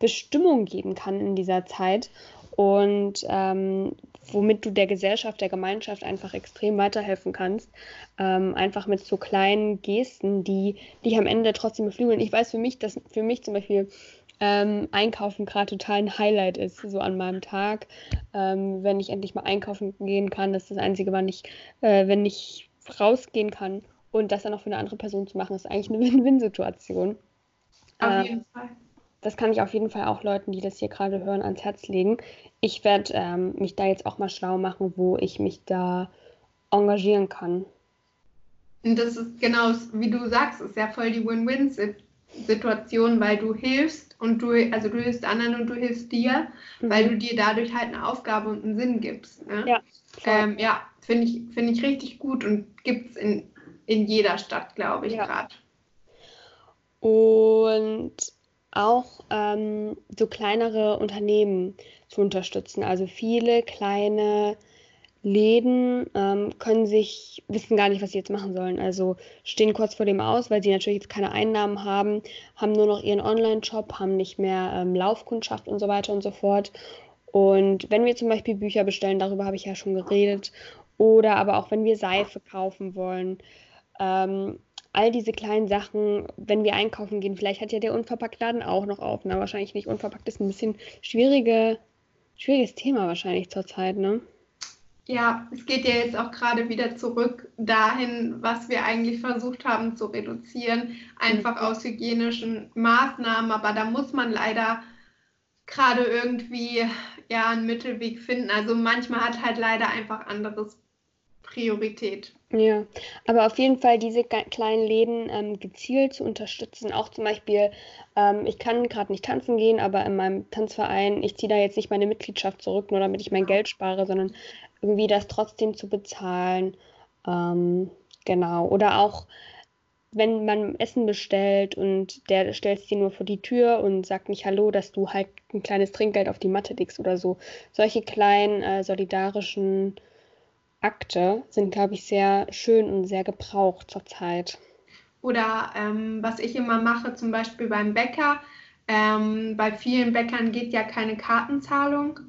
Bestimmung geben kann in dieser Zeit und ähm, womit du der Gesellschaft, der Gemeinschaft einfach extrem weiterhelfen kannst. Ähm, einfach mit so kleinen Gesten, die dich am Ende trotzdem beflügeln. Ich weiß für mich, dass für mich zum Beispiel ähm, Einkaufen gerade total ein Highlight ist, so an meinem Tag. Ähm, wenn ich endlich mal einkaufen gehen kann, das ist das Einzige, wann ich, äh, wenn ich rausgehen kann. Und das dann auch für eine andere Person zu machen, ist eigentlich eine Win-Win-Situation. Auf ähm, jeden Fall das kann ich auf jeden Fall auch Leuten, die das hier gerade hören, ans Herz legen. Ich werde ähm, mich da jetzt auch mal schlau machen, wo ich mich da engagieren kann. Und das ist genau, wie du sagst, ist ja voll die Win-Win-Situation, weil du hilfst und du, also du hilfst anderen und du hilfst dir, mhm. weil du dir dadurch halt eine Aufgabe und einen Sinn gibst. Ne? Ja, ähm, ja finde ich, find ich richtig gut und gibt es in, in jeder Stadt, glaube ich, ja. gerade. Und auch ähm, so kleinere Unternehmen zu unterstützen. Also viele kleine Läden ähm, können sich, wissen gar nicht, was sie jetzt machen sollen. Also stehen kurz vor dem aus, weil sie natürlich jetzt keine Einnahmen haben, haben nur noch ihren Online-Shop, haben nicht mehr ähm, Laufkundschaft und so weiter und so fort. Und wenn wir zum Beispiel Bücher bestellen, darüber habe ich ja schon geredet, oder aber auch wenn wir Seife kaufen wollen, ähm, all diese kleinen Sachen, wenn wir einkaufen gehen, vielleicht hat ja der Unverpacktladen auch noch auf. Na, wahrscheinlich nicht unverpackt ist ein bisschen schwierige, schwieriges Thema wahrscheinlich zurzeit, ne? Ja, es geht ja jetzt auch gerade wieder zurück dahin, was wir eigentlich versucht haben zu reduzieren, einfach mhm. aus hygienischen Maßnahmen. Aber da muss man leider gerade irgendwie ja einen Mittelweg finden. Also manchmal hat halt leider einfach anderes Priorität. Ja, aber auf jeden Fall diese kleinen Läden ähm, gezielt zu unterstützen. Auch zum Beispiel, ähm, ich kann gerade nicht tanzen gehen, aber in meinem Tanzverein, ich ziehe da jetzt nicht meine Mitgliedschaft zurück, nur damit ich mein Geld spare, sondern irgendwie das trotzdem zu bezahlen. Ähm, genau. Oder auch, wenn man Essen bestellt und der stellt es dir nur vor die Tür und sagt nicht Hallo, dass du halt ein kleines Trinkgeld auf die Matte legst oder so. Solche kleinen äh, solidarischen Akte sind, glaube ich, sehr schön und sehr gebraucht zurzeit. Oder ähm, was ich immer mache, zum Beispiel beim Bäcker. Ähm, bei vielen Bäckern geht ja keine Kartenzahlung,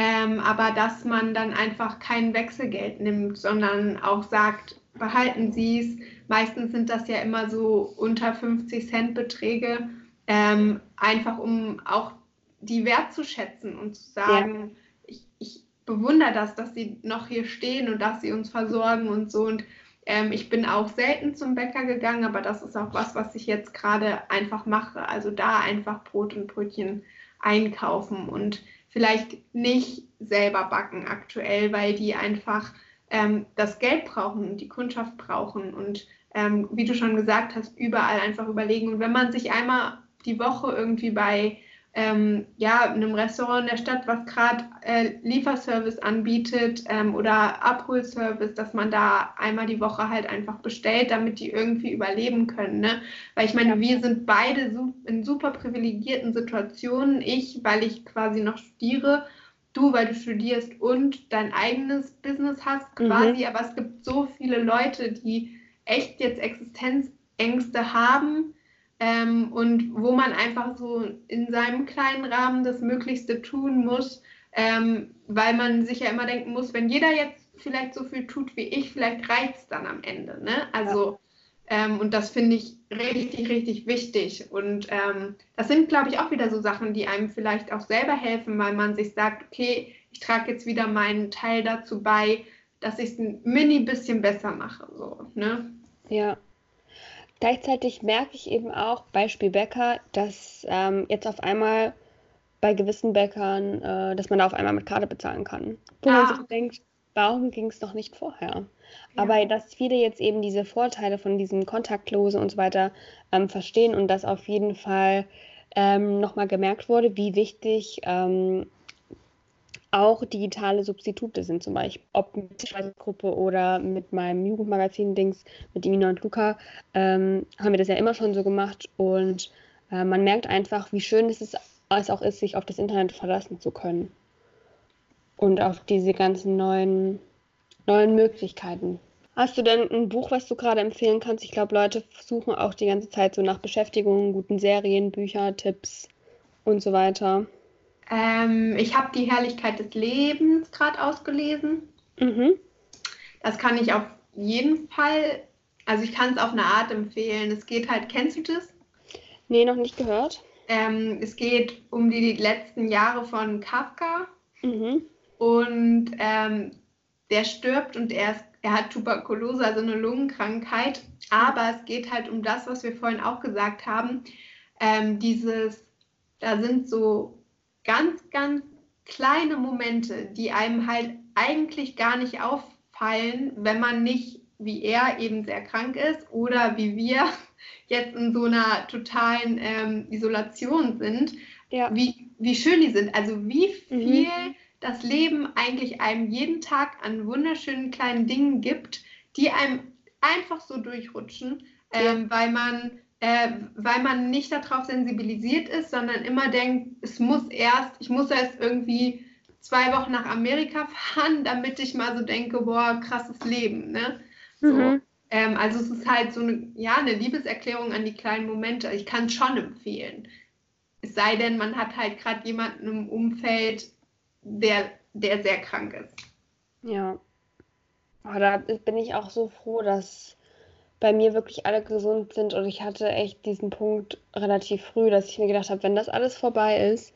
ähm, aber dass man dann einfach kein Wechselgeld nimmt, sondern auch sagt, behalten Sie es. Meistens sind das ja immer so unter 50 Cent Beträge, ähm, einfach um auch die wertzuschätzen und zu sagen, ja bewundere das, dass sie noch hier stehen und dass sie uns versorgen und so. Und ähm, ich bin auch selten zum Bäcker gegangen, aber das ist auch was, was ich jetzt gerade einfach mache. Also da einfach Brot und Brötchen einkaufen und vielleicht nicht selber backen aktuell, weil die einfach ähm, das Geld brauchen und die Kundschaft brauchen und ähm, wie du schon gesagt hast, überall einfach überlegen. Und wenn man sich einmal die Woche irgendwie bei ähm, ja, einem Restaurant in der Stadt, was gerade äh, Lieferservice anbietet ähm, oder Abholservice, dass man da einmal die Woche halt einfach bestellt, damit die irgendwie überleben können. Ne? Weil ich meine, wir sind beide in super privilegierten Situationen. Ich, weil ich quasi noch studiere, du, weil du studierst und dein eigenes Business hast quasi. Mhm. Aber es gibt so viele Leute, die echt jetzt Existenzängste haben ähm, und wo man einfach so in seinem kleinen Rahmen das Möglichste tun muss, ähm, weil man sich ja immer denken muss, wenn jeder jetzt vielleicht so viel tut wie ich, vielleicht reicht es dann am Ende. Ne? Also, ja. ähm, und das finde ich richtig, richtig wichtig. Und ähm, das sind, glaube ich, auch wieder so Sachen, die einem vielleicht auch selber helfen, weil man sich sagt, okay, ich trage jetzt wieder meinen Teil dazu bei, dass ich es ein mini bisschen besser mache. So, ne? Ja, Gleichzeitig merke ich eben auch, Beispiel Bäcker, dass ähm, jetzt auf einmal bei gewissen Bäckern, äh, dass man da auf einmal mit Karte bezahlen kann. Wo ja. man sich denkt, warum ging es noch nicht vorher? Ja. Aber dass viele jetzt eben diese Vorteile von diesen Kontaktlose und so weiter ähm, verstehen und dass auf jeden Fall ähm, nochmal gemerkt wurde, wie wichtig ähm, auch digitale Substitute sind, zum Beispiel, ob mit der Gruppe oder mit meinem Jugendmagazin-Dings, mit Imina und Luca, ähm, haben wir das ja immer schon so gemacht und äh, man merkt einfach, wie schön es, ist, es auch ist, sich auf das Internet verlassen zu können und auf diese ganzen neuen, neuen Möglichkeiten. Hast du denn ein Buch, was du gerade empfehlen kannst? Ich glaube, Leute suchen auch die ganze Zeit so nach Beschäftigungen, guten Serien, Bücher, Tipps und so weiter. Ähm, ich habe die Herrlichkeit des Lebens gerade ausgelesen. Mhm. Das kann ich auf jeden Fall, also ich kann es auf eine Art empfehlen. Es geht halt, kennst du das? Nee, noch nicht gehört. Ähm, es geht um die letzten Jahre von Kafka. Mhm. Und ähm, der stirbt und er, ist, er hat Tuberkulose, also eine Lungenkrankheit. Aber es geht halt um das, was wir vorhin auch gesagt haben. Ähm, dieses, da sind so ganz, ganz kleine Momente, die einem halt eigentlich gar nicht auffallen, wenn man nicht wie er eben sehr krank ist oder wie wir jetzt in so einer totalen ähm, Isolation sind, ja. wie, wie schön die sind. Also wie mhm. viel mhm. das Leben eigentlich einem jeden Tag an wunderschönen kleinen Dingen gibt, die einem einfach so durchrutschen, ähm, ja. weil man äh, weil man nicht darauf sensibilisiert ist, sondern immer denkt, es muss erst, ich muss erst irgendwie zwei Wochen nach Amerika fahren, damit ich mal so denke, boah, krasses Leben. Ne? So. Mhm. Ähm, also es ist halt so eine, ja, eine Liebeserklärung an die kleinen Momente. Ich kann es schon empfehlen. Es sei denn, man hat halt gerade jemanden im Umfeld, der, der sehr krank ist. Ja. Aber da bin ich auch so froh, dass bei mir wirklich alle gesund sind und ich hatte echt diesen Punkt relativ früh, dass ich mir gedacht habe, wenn das alles vorbei ist,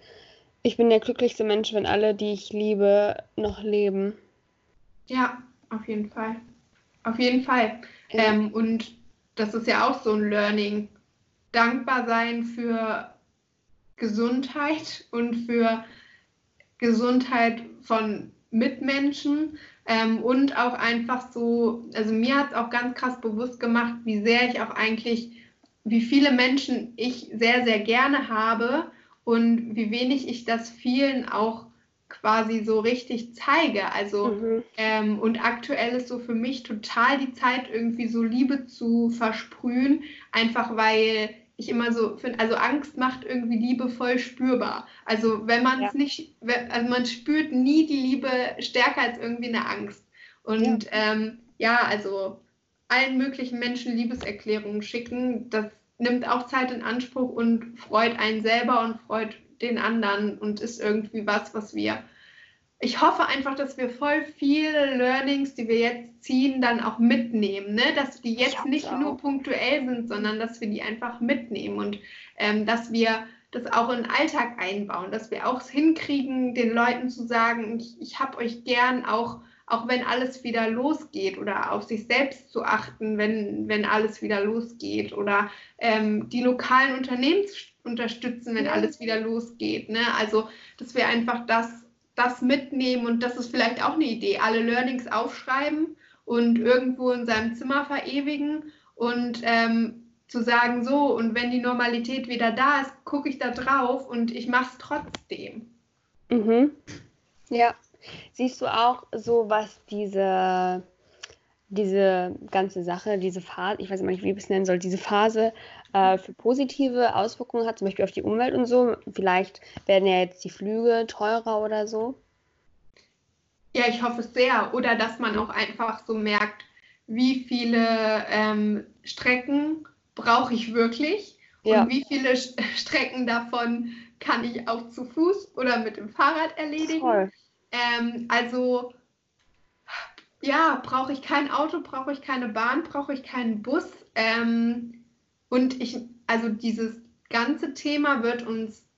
ich bin der glücklichste Mensch, wenn alle, die ich liebe, noch leben. Ja, auf jeden Fall. Auf jeden Fall. Ja. Ähm, und das ist ja auch so ein Learning. Dankbar sein für Gesundheit und für Gesundheit von Mitmenschen ähm, und auch einfach so, also mir hat es auch ganz krass bewusst gemacht, wie sehr ich auch eigentlich, wie viele Menschen ich sehr, sehr gerne habe und wie wenig ich das vielen auch quasi so richtig zeige. Also mhm. ähm, und aktuell ist so für mich total die Zeit, irgendwie so Liebe zu versprühen, einfach weil ich immer so finde, also Angst macht irgendwie Liebe voll spürbar. Also wenn man es ja. nicht, also man spürt nie die Liebe stärker als irgendwie eine Angst. Und ja, ähm, ja also allen möglichen Menschen Liebeserklärungen schicken, das nimmt auch Zeit in Anspruch und freut einen selber und freut den anderen und ist irgendwie was, was wir ich hoffe einfach, dass wir voll viele Learnings, die wir jetzt ziehen, dann auch mitnehmen. Ne? Dass die jetzt nicht auch. nur punktuell sind, sondern dass wir die einfach mitnehmen und ähm, dass wir das auch in den Alltag einbauen, dass wir auch hinkriegen, den Leuten zu sagen, ich, ich habe euch gern, auch, auch wenn alles wieder losgeht oder auf sich selbst zu achten, wenn, wenn alles wieder losgeht oder ähm, die lokalen Unternehmen unterstützen, wenn ja. alles wieder losgeht. Ne? Also, dass wir einfach das das mitnehmen und das ist vielleicht auch eine Idee, alle Learnings aufschreiben und irgendwo in seinem Zimmer verewigen und ähm, zu sagen, so, und wenn die Normalität wieder da ist, gucke ich da drauf und ich mache es trotzdem. Mhm. Ja. Siehst du auch so, was diese, diese ganze Sache, diese Phase, ich weiß nicht, wie ich es nennen soll, diese Phase äh, für positive Auswirkungen hat, zum Beispiel auf die Umwelt und so? Vielleicht werden ja jetzt die Flüge teurer oder so. Ja, ich hoffe es sehr. Oder dass man auch einfach so merkt, wie viele ähm, Strecken brauche ich wirklich ja. und wie viele Strecken davon kann ich auch zu Fuß oder mit dem Fahrrad erledigen. Ähm, also ja, brauche ich kein Auto, brauche ich keine Bahn, brauche ich keinen Bus. Ähm, und ich, also dieses ganze Thema wird uns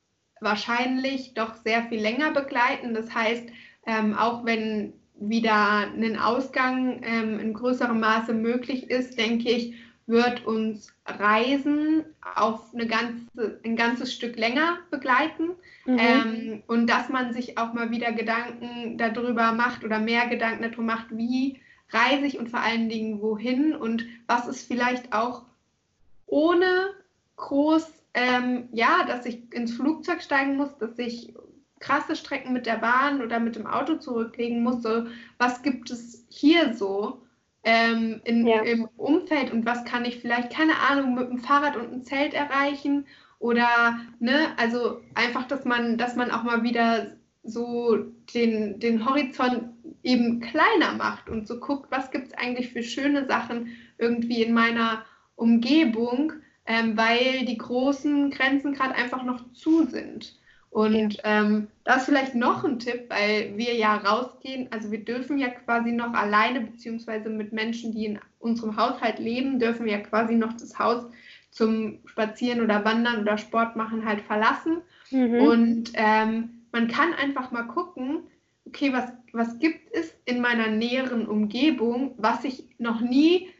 wahrscheinlich doch sehr viel länger begleiten. Das heißt, ähm, auch wenn wieder ein Ausgang ähm, in größerem Maße möglich ist, denke ich, wird uns Reisen auf eine ganze, ein ganzes Stück länger begleiten mhm. ähm, und dass man sich auch mal wieder Gedanken darüber macht oder mehr Gedanken darüber macht, wie reise ich und vor allen Dingen wohin und was ist vielleicht auch ohne groß, ähm, ja, dass ich ins Flugzeug steigen muss, dass ich krasse Strecken mit der Bahn oder mit dem Auto zurücklegen muss. So, was gibt es hier so ähm, in, ja. im Umfeld und was kann ich vielleicht, keine Ahnung, mit dem Fahrrad und einem Zelt erreichen? Oder, ne, also einfach, dass man, dass man auch mal wieder so den, den Horizont eben kleiner macht und so guckt, was gibt es eigentlich für schöne Sachen irgendwie in meiner Umgebung, ähm, weil die großen Grenzen gerade einfach noch zu sind. Und ähm, das ist vielleicht noch ein Tipp, weil wir ja rausgehen, also wir dürfen ja quasi noch alleine, beziehungsweise mit Menschen, die in unserem Haushalt leben, dürfen wir ja quasi noch das Haus zum Spazieren oder Wandern oder Sport machen halt verlassen. Mhm. Und ähm, man kann einfach mal gucken, okay, was, was gibt es in meiner näheren Umgebung, was ich noch nie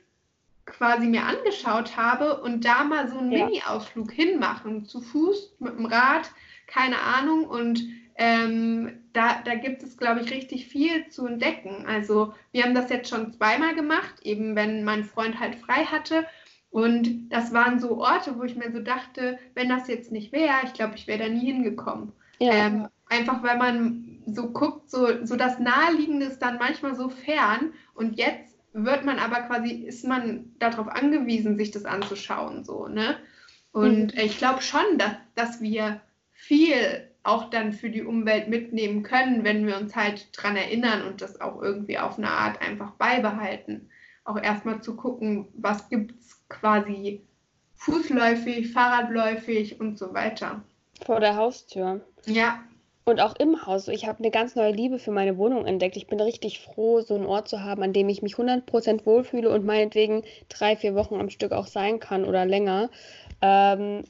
quasi mir angeschaut habe und da mal so einen ja. Mini-Ausflug hinmachen, zu Fuß, mit dem Rad, keine Ahnung. Und ähm, da, da gibt es, glaube ich, richtig viel zu entdecken. Also wir haben das jetzt schon zweimal gemacht, eben wenn mein Freund halt frei hatte. Und das waren so Orte, wo ich mir so dachte, wenn das jetzt nicht wäre, ich glaube, ich wäre da nie hingekommen. Ja. Ähm, einfach weil man so guckt, so, so das Naheliegende ist dann manchmal so fern. Und jetzt wird man aber quasi, ist man darauf angewiesen, sich das anzuschauen. So, ne? Und mhm. ich glaube schon, dass, dass wir viel auch dann für die Umwelt mitnehmen können, wenn wir uns halt dran erinnern und das auch irgendwie auf eine Art einfach beibehalten. Auch erstmal zu gucken, was gibt es quasi fußläufig, fahrradläufig und so weiter. Vor der Haustür. Ja. Und auch im Haus. Ich habe eine ganz neue Liebe für meine Wohnung entdeckt. Ich bin richtig froh, so einen Ort zu haben, an dem ich mich 100% wohlfühle und meinetwegen drei, vier Wochen am Stück auch sein kann oder länger. Ähm,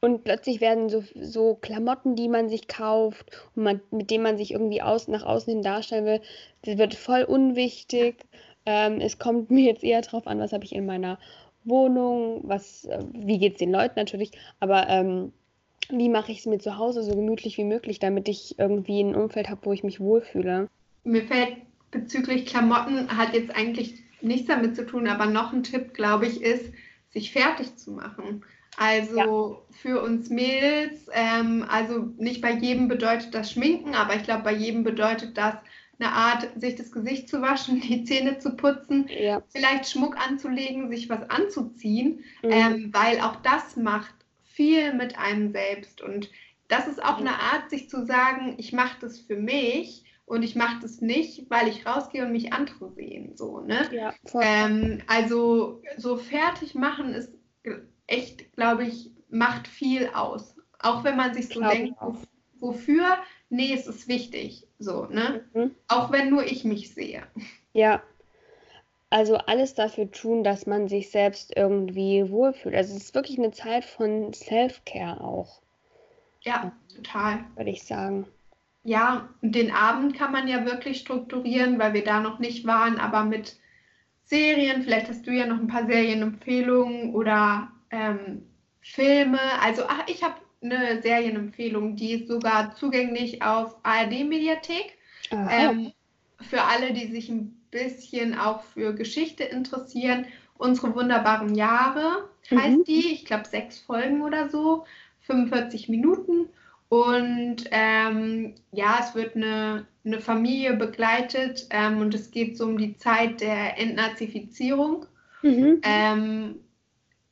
und plötzlich werden so, so Klamotten, die man sich kauft und man, mit denen man sich irgendwie aus, nach außen hin darstellen will, das wird voll unwichtig. Ähm, es kommt mir jetzt eher drauf an, was habe ich in meiner Wohnung, was, äh, wie geht es den Leuten natürlich, aber ähm, wie mache ich es mir zu Hause so gemütlich wie möglich, damit ich irgendwie ein Umfeld habe, wo ich mich wohlfühle. Mir fällt bezüglich Klamotten, hat jetzt eigentlich nichts damit zu tun, aber noch ein Tipp, glaube ich, ist, sich fertig zu machen. Also ja. für uns Mädels, ähm, also nicht bei jedem bedeutet das Schminken, aber ich glaube, bei jedem bedeutet das eine Art, sich das Gesicht zu waschen, die Zähne zu putzen, ja. vielleicht Schmuck anzulegen, sich was anzuziehen, mhm. ähm, weil auch das macht viel mit einem selbst. Und das ist auch eine Art, sich zu sagen, ich mache das für mich und ich mache das nicht, weil ich rausgehe und mich andere sehen. So, ne? Ja, ähm, also so fertig machen ist echt, glaube ich, macht viel aus. Auch wenn man sich so denkt, wofür? Nee, es ist wichtig. So, ne? Mhm. Auch wenn nur ich mich sehe. Ja. Also alles dafür tun, dass man sich selbst irgendwie wohlfühlt. Also es ist wirklich eine Zeit von Self-Care auch. Ja, total. Würde ich sagen. Ja, den Abend kann man ja wirklich strukturieren, weil wir da noch nicht waren, aber mit Serien, vielleicht hast du ja noch ein paar Serienempfehlungen oder ähm, Filme. Also, ach, ich habe eine Serienempfehlung, die ist sogar zugänglich auf ARD-Mediathek. Ähm, für alle, die sich ein bisschen auch für Geschichte interessieren. Unsere wunderbaren Jahre heißt mhm. die. Ich glaube, sechs Folgen oder so, 45 Minuten. Und ähm, ja, es wird eine, eine Familie begleitet ähm, und es geht so um die Zeit der Entnazifizierung. Mhm. Ähm,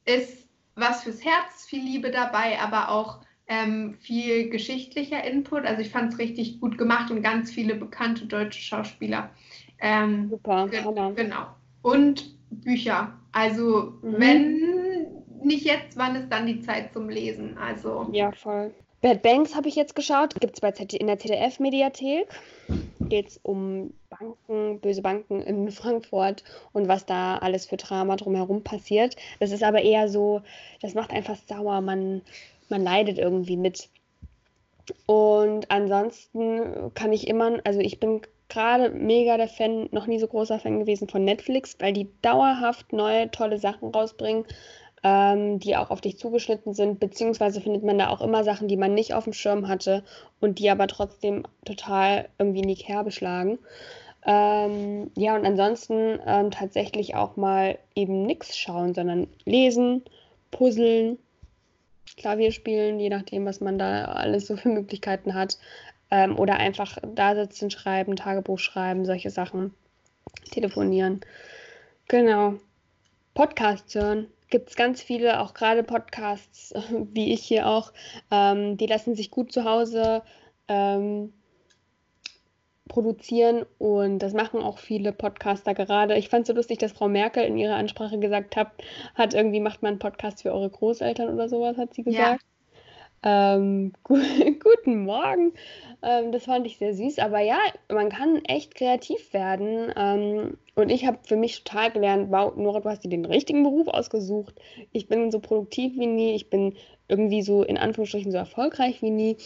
ist was fürs Herz, viel Liebe dabei, aber auch ähm, viel geschichtlicher Input. Also ich fand es richtig gut gemacht und ganz viele bekannte deutsche Schauspieler. Ähm, Super, ge genau. Und Bücher. Also mhm. wenn nicht jetzt, wann ist dann die Zeit zum Lesen? Also ja, voll. Bad Banks habe ich jetzt geschaut. Gibt es in der ZDF-Mediathek. Geht es um Banken, böse Banken in Frankfurt und was da alles für Drama drumherum passiert. Das ist aber eher so, das macht einfach sauer. Man, man leidet irgendwie mit. Und ansonsten kann ich immer, also ich bin gerade mega der Fan, noch nie so großer Fan gewesen von Netflix, weil die dauerhaft neue, tolle Sachen rausbringen, ähm, die auch auf dich zugeschnitten sind, beziehungsweise findet man da auch immer Sachen, die man nicht auf dem Schirm hatte und die aber trotzdem total irgendwie in die Kerbe schlagen. Ähm, ja, und ansonsten ähm, tatsächlich auch mal eben nichts schauen, sondern lesen, puzzeln, Klavier spielen, je nachdem, was man da alles so für Möglichkeiten hat. Ähm, oder einfach da sitzen, schreiben, Tagebuch schreiben, solche Sachen. Telefonieren. Genau. Podcasts hören. Gibt es ganz viele, auch gerade Podcasts, wie ich hier auch, ähm, die lassen sich gut zu Hause ähm, produzieren und das machen auch viele Podcaster gerade. Ich fand es so lustig, dass Frau Merkel in ihrer Ansprache gesagt hat, hat irgendwie macht man einen Podcast für eure Großeltern oder sowas, hat sie gesagt. Ähm, gu guten Morgen. Ähm, das fand ich sehr süß. Aber ja, man kann echt kreativ werden. Ähm, und ich habe für mich total gelernt, wow, Nora, du hast dir den richtigen Beruf ausgesucht. Ich bin so produktiv wie nie. Ich bin irgendwie so in Anführungsstrichen so erfolgreich wie nie.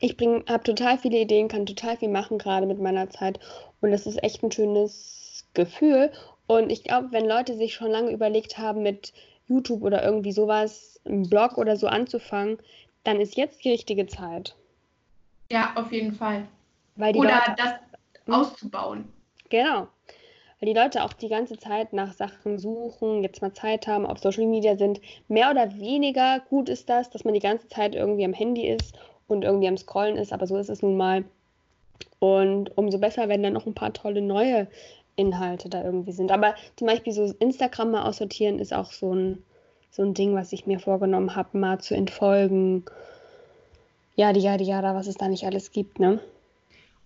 Ich habe total viele Ideen, kann total viel machen gerade mit meiner Zeit. Und das ist echt ein schönes Gefühl. Und ich glaube, wenn Leute sich schon lange überlegt haben, mit YouTube oder irgendwie sowas, einen Blog oder so anzufangen, dann ist jetzt die richtige Zeit. Ja, auf jeden Fall. Oder Leute, das hm? auszubauen. Genau. Weil die Leute auch die ganze Zeit nach Sachen suchen, jetzt mal Zeit haben, auf Social Media sind. Mehr oder weniger gut ist das, dass man die ganze Zeit irgendwie am Handy ist und irgendwie am Scrollen ist, aber so ist es nun mal. Und umso besser, wenn dann noch ein paar tolle neue Inhalte da irgendwie sind. Aber zum Beispiel so Instagram mal aussortieren ist auch so ein so ein Ding, was ich mir vorgenommen habe, mal zu entfolgen. Ja, die, ja, die, ja, da, was es da nicht alles gibt, ne?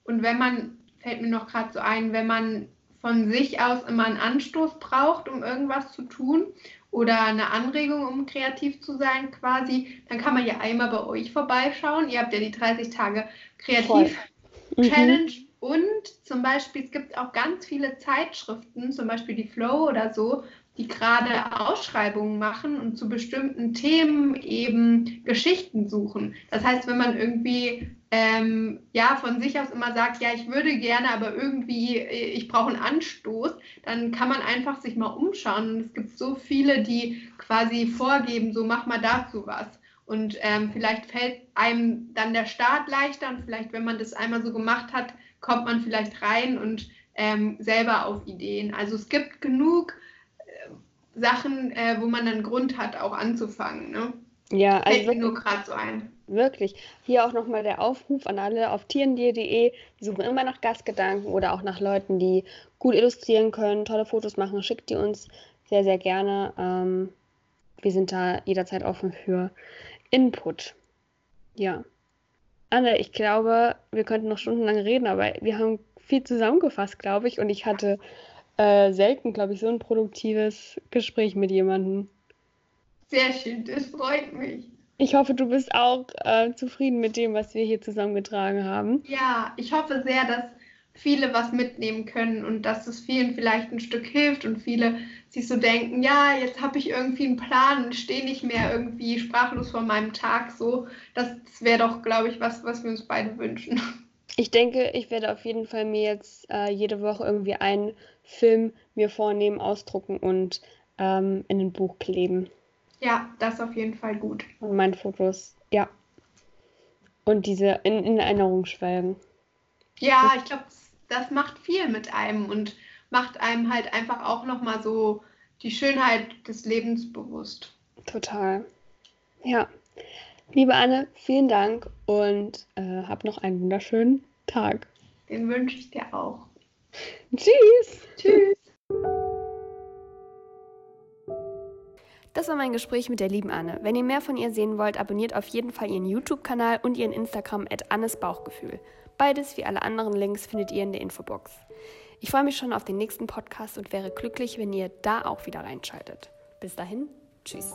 Und wenn man, fällt mir noch gerade so ein, wenn man von sich aus immer einen Anstoß braucht, um irgendwas zu tun oder eine Anregung, um kreativ zu sein quasi, dann kann man ja einmal bei euch vorbeischauen. Ihr habt ja die 30 Tage Kreativ-Challenge mhm. und zum Beispiel, es gibt auch ganz viele Zeitschriften, zum Beispiel die Flow oder so, die gerade Ausschreibungen machen und zu bestimmten Themen eben Geschichten suchen. Das heißt, wenn man irgendwie ähm, ja von sich aus immer sagt, ja, ich würde gerne, aber irgendwie äh, ich brauche einen Anstoß, dann kann man einfach sich mal umschauen. Und es gibt so viele, die quasi vorgeben, so mach mal dazu was. Und ähm, vielleicht fällt einem dann der Start leichter und vielleicht, wenn man das einmal so gemacht hat, kommt man vielleicht rein und ähm, selber auf Ideen. Also es gibt genug Sachen, äh, wo man einen Grund hat, auch anzufangen. Ne? Ja, also Fällt mir nur gerade so ein. Wirklich. Hier auch nochmal der Aufruf an alle auf tierendir.de. Wir suchen immer nach Gastgedanken oder auch nach Leuten, die gut illustrieren können, tolle Fotos machen. Schickt die uns sehr, sehr gerne. Ähm, wir sind da jederzeit offen für Input. Ja. Anne, ich glaube, wir könnten noch stundenlang reden, aber wir haben viel zusammengefasst, glaube ich. Und ich hatte äh, selten, glaube ich, so ein produktives Gespräch mit jemandem. Sehr schön, das freut mich. Ich hoffe, du bist auch äh, zufrieden mit dem, was wir hier zusammengetragen haben. Ja, ich hoffe sehr, dass viele was mitnehmen können und dass es vielen vielleicht ein Stück hilft und viele sich so denken, ja, jetzt habe ich irgendwie einen Plan und stehe nicht mehr irgendwie sprachlos vor meinem Tag so. Das wäre doch, glaube ich, was, was wir uns beide wünschen. Ich denke, ich werde auf jeden Fall mir jetzt äh, jede Woche irgendwie einen Film mir vornehmen, ausdrucken und ähm, in ein Buch kleben. Ja, das auf jeden Fall gut. Und meine Fotos, ja. Und diese in, in Erinnerung schwelgen. Ja, ich glaube, das macht viel mit einem und macht einem halt einfach auch nochmal so die Schönheit des Lebens bewusst. Total. Ja. Liebe Anne, vielen Dank und äh, hab noch einen wunderschönen Tag. Den wünsche ich dir auch. Tschüss. Tschüss. Das war mein Gespräch mit der lieben Anne. Wenn ihr mehr von ihr sehen wollt, abonniert auf jeden Fall ihren YouTube-Kanal und ihren Instagram at Annes Bauchgefühl. Beides wie alle anderen Links findet ihr in der Infobox. Ich freue mich schon auf den nächsten Podcast und wäre glücklich, wenn ihr da auch wieder reinschaltet. Bis dahin, tschüss.